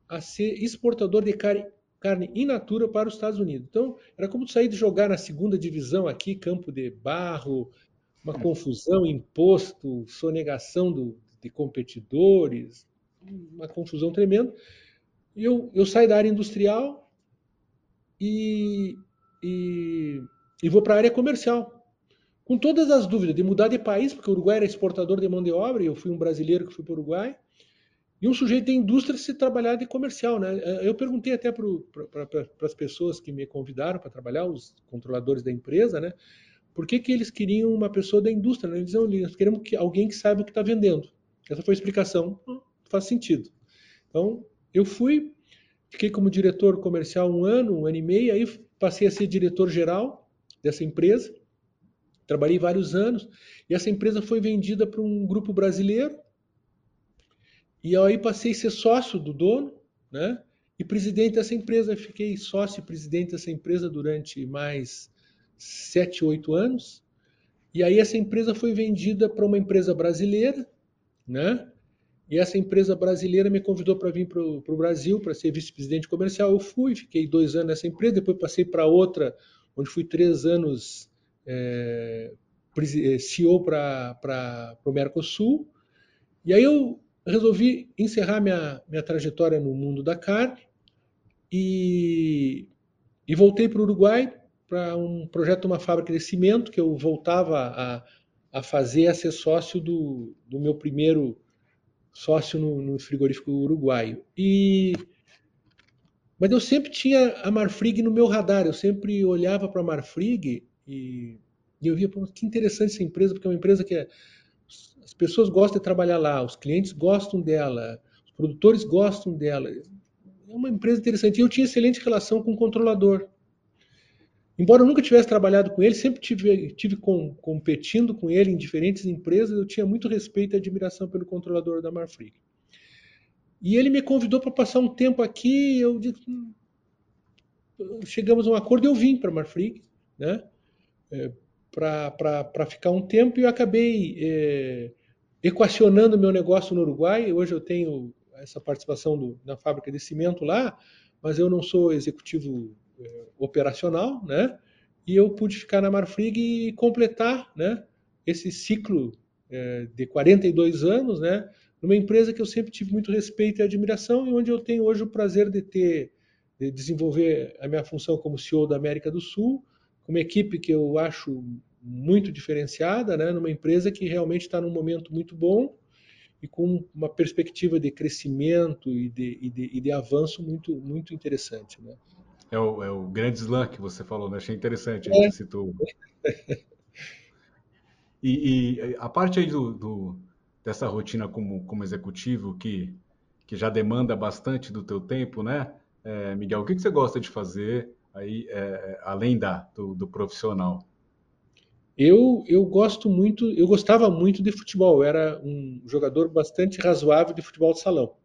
Speaker 1: a ser exportador de carne, carne in natura para os Estados Unidos. Então, era como sair de jogar na segunda divisão aqui, campo de barro, uma confusão, imposto, sonegação do, de competidores, uma confusão tremenda. Eu, eu saio da área industrial e, e, e vou para a área comercial. Com todas as dúvidas de mudar de país, porque o Uruguai era exportador de mão de obra, e eu fui um brasileiro que fui para o Uruguai, e um sujeito de indústria se trabalhar de comercial. Né? Eu perguntei até para pra, as pessoas que me convidaram para trabalhar, os controladores da empresa, né? por que, que eles queriam uma pessoa da indústria? Né? Eles diziam, nós queremos que, alguém que saiba o que está vendendo. Essa foi a explicação. Hum, faz sentido. Então, eu fui, fiquei como diretor comercial um ano, um ano e meio, aí passei a ser diretor geral dessa empresa. Trabalhei vários anos e essa empresa foi vendida para um grupo brasileiro. E aí passei a ser sócio do dono, né? E presidente dessa empresa. Fiquei sócio e presidente dessa empresa durante mais sete, oito anos. E aí essa empresa foi vendida para uma empresa brasileira né? E essa empresa brasileira me convidou para vir para o Brasil para ser vice-presidente comercial. Eu fui, fiquei dois anos nessa empresa, depois passei para outra, onde fui três anos é, CEO para o Mercosul. E aí eu resolvi encerrar minha, minha trajetória no mundo da carne e, e voltei para o Uruguai para um projeto de uma fábrica de cimento que eu voltava a, a fazer, a ser sócio do, do meu primeiro sócio no, no frigorífico uruguaio. E mas eu sempre tinha a Marfrig no meu radar, eu sempre olhava para a Marfrig e, e, eu via, que interessante essa empresa, porque é uma empresa que é, pessoas gostam de trabalhar lá, os clientes gostam dela, os produtores gostam dela. É uma empresa interessante. E eu tinha excelente relação com o controlador. Embora eu nunca tivesse trabalhado com ele, sempre tive, tive com, competindo com ele em diferentes empresas, eu tinha muito respeito e admiração pelo controlador da Marfrig. E ele me convidou para passar um tempo aqui, eu hum, chegamos a um acordo eu vim para Marfrig, né? É, para ficar um tempo e eu acabei é, equacionando meu negócio no Uruguai. Hoje eu tenho essa participação do, na fábrica de cimento lá, mas eu não sou executivo é, operacional, né? E eu pude ficar na Marfrig e completar, né? Esse ciclo é, de 42 anos, né? numa empresa que eu sempre tive muito respeito e admiração e onde eu tenho hoje o prazer de ter de desenvolver a minha função como CEO da América do Sul, com uma equipe que eu acho muito diferenciada, né, numa empresa que realmente está num momento muito bom e com uma perspectiva de crescimento e de, e de, e de avanço muito, muito interessante. Né?
Speaker 3: É o, é o grande slam que você falou, né? achei interessante, é. citou. e, e, a parte aí do, do dessa rotina como, como executivo que, que já demanda bastante do teu tempo, né? É, Miguel, o que, que você gosta de fazer aí, é, além da, do, do, profissional?
Speaker 1: Eu, eu gosto muito, eu gostava muito de futebol, eu era um jogador bastante razoável de futebol de salão.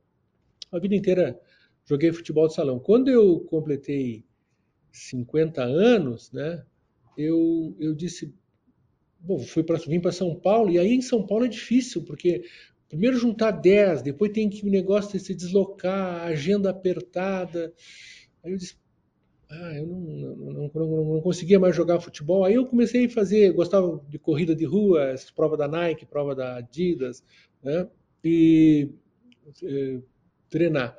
Speaker 1: A vida inteira joguei futebol de salão. Quando eu completei 50 anos, né, eu, eu disse, bom, fui para vim para São Paulo e aí em São Paulo é difícil porque primeiro juntar 10, depois tem que o negócio se deslocar, agenda apertada. Aí eu disse, ah, eu não, não, não, não, conseguia mais jogar futebol. Aí eu comecei a fazer, gostava de corrida de rua, prova da Nike, prova da Adidas, né? E é, treinar.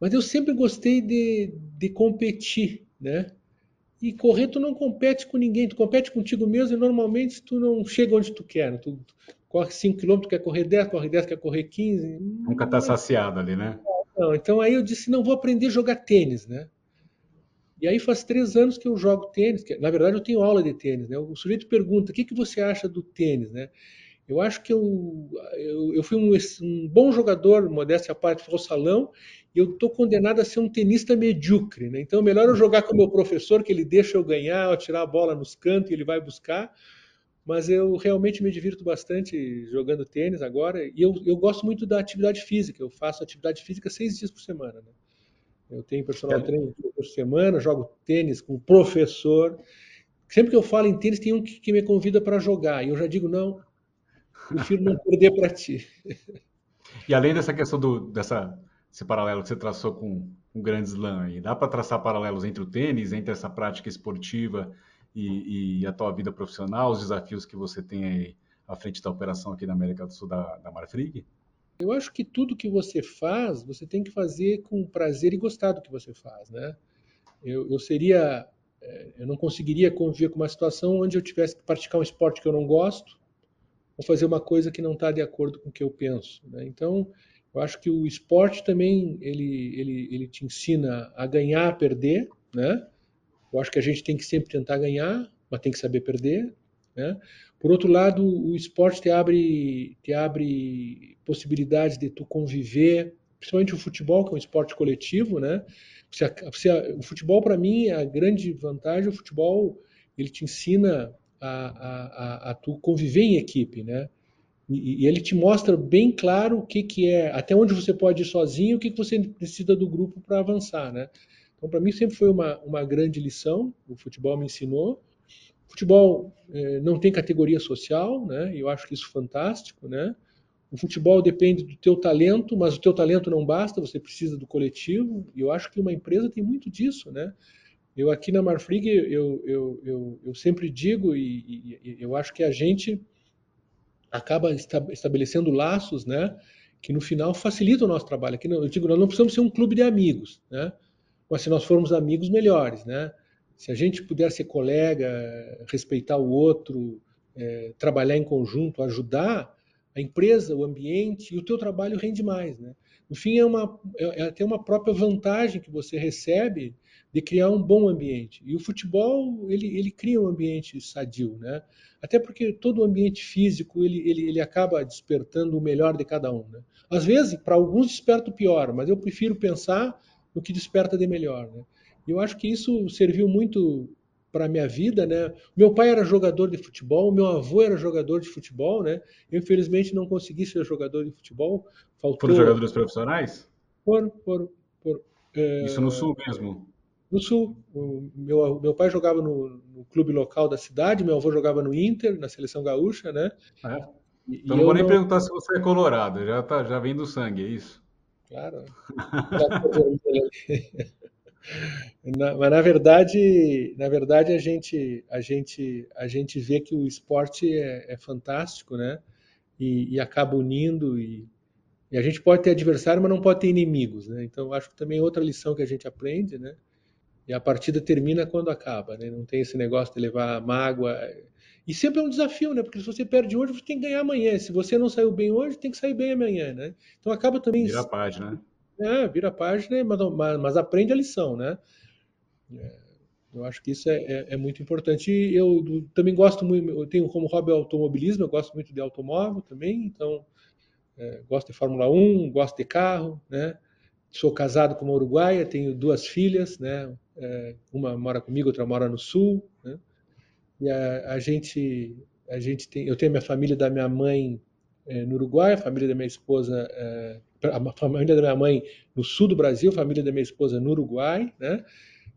Speaker 1: Mas eu sempre gostei de, de competir, né? E correr tu não compete com ninguém, tu compete contigo mesmo e normalmente tu não chega onde tu quer. Né? Tu, tu corre 5 km, quer correr 10, corre 10, quer correr 15.
Speaker 3: Nunca tá saciado ali, né?
Speaker 1: Não, então aí eu disse, não, vou aprender a jogar tênis, né? E aí faz três anos que eu jogo tênis, que, na verdade eu tenho aula de tênis, né? O sujeito pergunta, o que, que você acha do tênis, né? Eu acho que eu, eu, eu fui um, um, bom jogador, modéstia à parte, ao salão, e eu estou condenado a ser um tenista medíocre. Né? Então, é melhor eu jogar com o meu professor, que ele deixa eu ganhar, eu tirar a bola nos cantos e ele vai buscar. Mas eu realmente me divirto bastante jogando tênis agora. E eu, eu gosto muito da atividade física. Eu faço atividade física seis dias por semana. Né? Eu tenho personal é. treino por semana, jogo tênis com o professor. Sempre que eu falo em tênis, tem um que, que me convida para jogar. E eu já digo, não, prefiro não perder para ti.
Speaker 3: E além dessa questão do, dessa, esse paralelo que você traçou com um grande slam aí, dá para traçar paralelos entre o tênis, entre essa prática esportiva e, e, a tua vida profissional, os desafios que você tem aí à frente da operação aqui na América do Sul da, da Marfrig?
Speaker 1: Eu acho que tudo que você faz, você tem que fazer com prazer e gostar do que você faz, né? Eu, eu seria, eh, eu não conseguiria conviver com uma situação onde eu tivesse que praticar um esporte que eu não gosto, ou fazer uma coisa que não está de acordo com o que eu penso. Né? Então, eu acho que o esporte também ele, ele, ele te ensina a ganhar, a perder. Né? Eu acho que a gente tem que sempre tentar ganhar, mas tem que saber perder. Né? Por outro lado, o esporte te abre, te abre possibilidades de tu conviver, principalmente o futebol, que é um esporte coletivo. Né? Você, o futebol, para mim, a grande vantagem, o futebol ele te ensina a, a, a, tu conviver em equipe, né? E, e, ele te mostra bem claro o que, que é, até onde você pode ir sozinho, o que, que você precisa do grupo para avançar, né? Então, para mim, sempre foi uma, uma grande lição, o futebol me ensinou. Futebol eh, não tem categoria social, né? Eu acho que isso é fantástico, né? O futebol depende do teu talento, mas o teu talento não basta, você precisa do coletivo. E eu acho que uma empresa tem muito disso, né? Eu aqui na Marfrig, eu, eu, eu, eu sempre digo, e, e, eu acho que a gente acaba estabelecendo laços, né? que no final facilita o nosso trabalho. Aqui, eu digo, nós não precisamos ser um clube de amigos, né? Mas se nós formos amigos, melhores, né? Se a gente puder ser colega, respeitar o outro, é, trabalhar em conjunto, ajudar, a empresa, o ambiente e o teu trabalho rende mais, né? No fim, é, uma, é, é até uma própria vantagem que você recebe de criar um bom ambiente. E o futebol, ele, ele cria um ambiente sadio, né? Até porque todo o ambiente físico, ele, ele, ele acaba despertando o melhor de cada um, né? Às vezes, para alguns desperta o pior, mas eu prefiro pensar no que desperta de melhor, né? E eu acho que isso serviu muito para a minha vida, né? Meu pai era jogador de futebol, meu avô era jogador de futebol, né? Eu, infelizmente, não consegui ser jogador de futebol.
Speaker 3: Faltou... Foram jogadores profissionais?
Speaker 1: Foram, foram. foram.
Speaker 3: É... Isso no Sul mesmo?
Speaker 1: No Sul. O meu, meu pai jogava no, no, clube local da cidade, meu avô jogava no Inter, na seleção gaúcha, né?
Speaker 3: É. então não vou nem não... perguntar se você é colorado, já, tá, já vem do sangue, é isso?
Speaker 1: Claro. Mas na verdade, na verdade a gente, a gente, a gente vê que o esporte é, é fantástico, né? E, e acaba unindo e, e, a gente pode ter adversário, mas não pode ter inimigos, né? Então acho que também é outra lição que a gente aprende, né? E a partida termina quando acaba, né? Não tem esse negócio de levar mágoa. E sempre é um desafio, né? Porque se você perde hoje, você tem que ganhar amanhã. Se você não saiu bem hoje, tem que sair bem amanhã, né? Então acaba também.
Speaker 3: Vira a página, né?
Speaker 1: É, vira a página, mas, mas, aprende a lição, né? É, eu acho que isso é, é, é, muito importante. E eu também gosto muito, eu tenho como hobby automobilismo, eu gosto muito de automóvel também, então é, gosto de Fórmula 1, gosto de carro, né? Sou casado com uma uruguaia, tenho duas filhas, né? É, uma mora comigo, outra mora no sul, né? E a, a gente, a gente tem, eu tenho a minha família da minha mãe é, no Uruguai, a família da minha esposa é, a família da minha mãe no sul do Brasil, a família da minha esposa no Uruguai, né?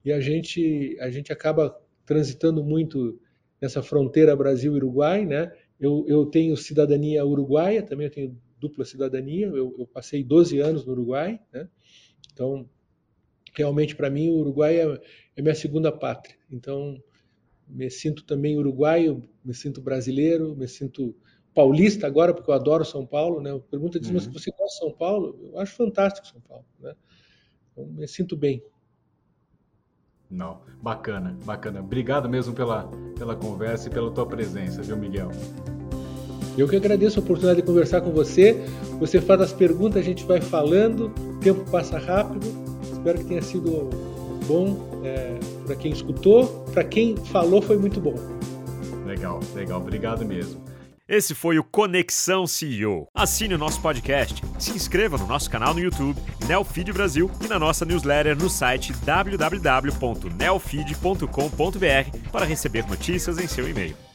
Speaker 1: E a gente a gente acaba transitando muito nessa fronteira Brasil-Uruguai, né? Eu, eu tenho cidadania uruguaia, também eu tenho dupla cidadania, eu, eu passei 12 anos no Uruguai, né? Então, realmente para mim o Uruguai é, é minha segunda pátria. Então, me sinto também uruguaio, me sinto brasileiro, me sinto paulista agora, porque eu adoro São Paulo, né? Pergunta diz, uhum. mas você gosta de São Paulo? Eu acho fantástico São Paulo, né? Então, me sinto bem.
Speaker 3: Não, bacana, bacana. Obrigado mesmo pela, pela conversa e pela tua presença, viu, Miguel?
Speaker 1: Eu que agradeço a oportunidade de conversar com você. Você faz as perguntas, a gente vai falando, o tempo passa rápido. Espero que tenha sido bom é, para quem escutou. Para quem falou, foi muito bom.
Speaker 3: Legal, legal. Obrigado mesmo.
Speaker 2: Esse foi o Conexão CEO. Assine o nosso podcast, se inscreva no nosso canal no YouTube, Neofeed Brasil e na nossa newsletter no site www.neofeed.com.br para receber notícias em seu e-mail.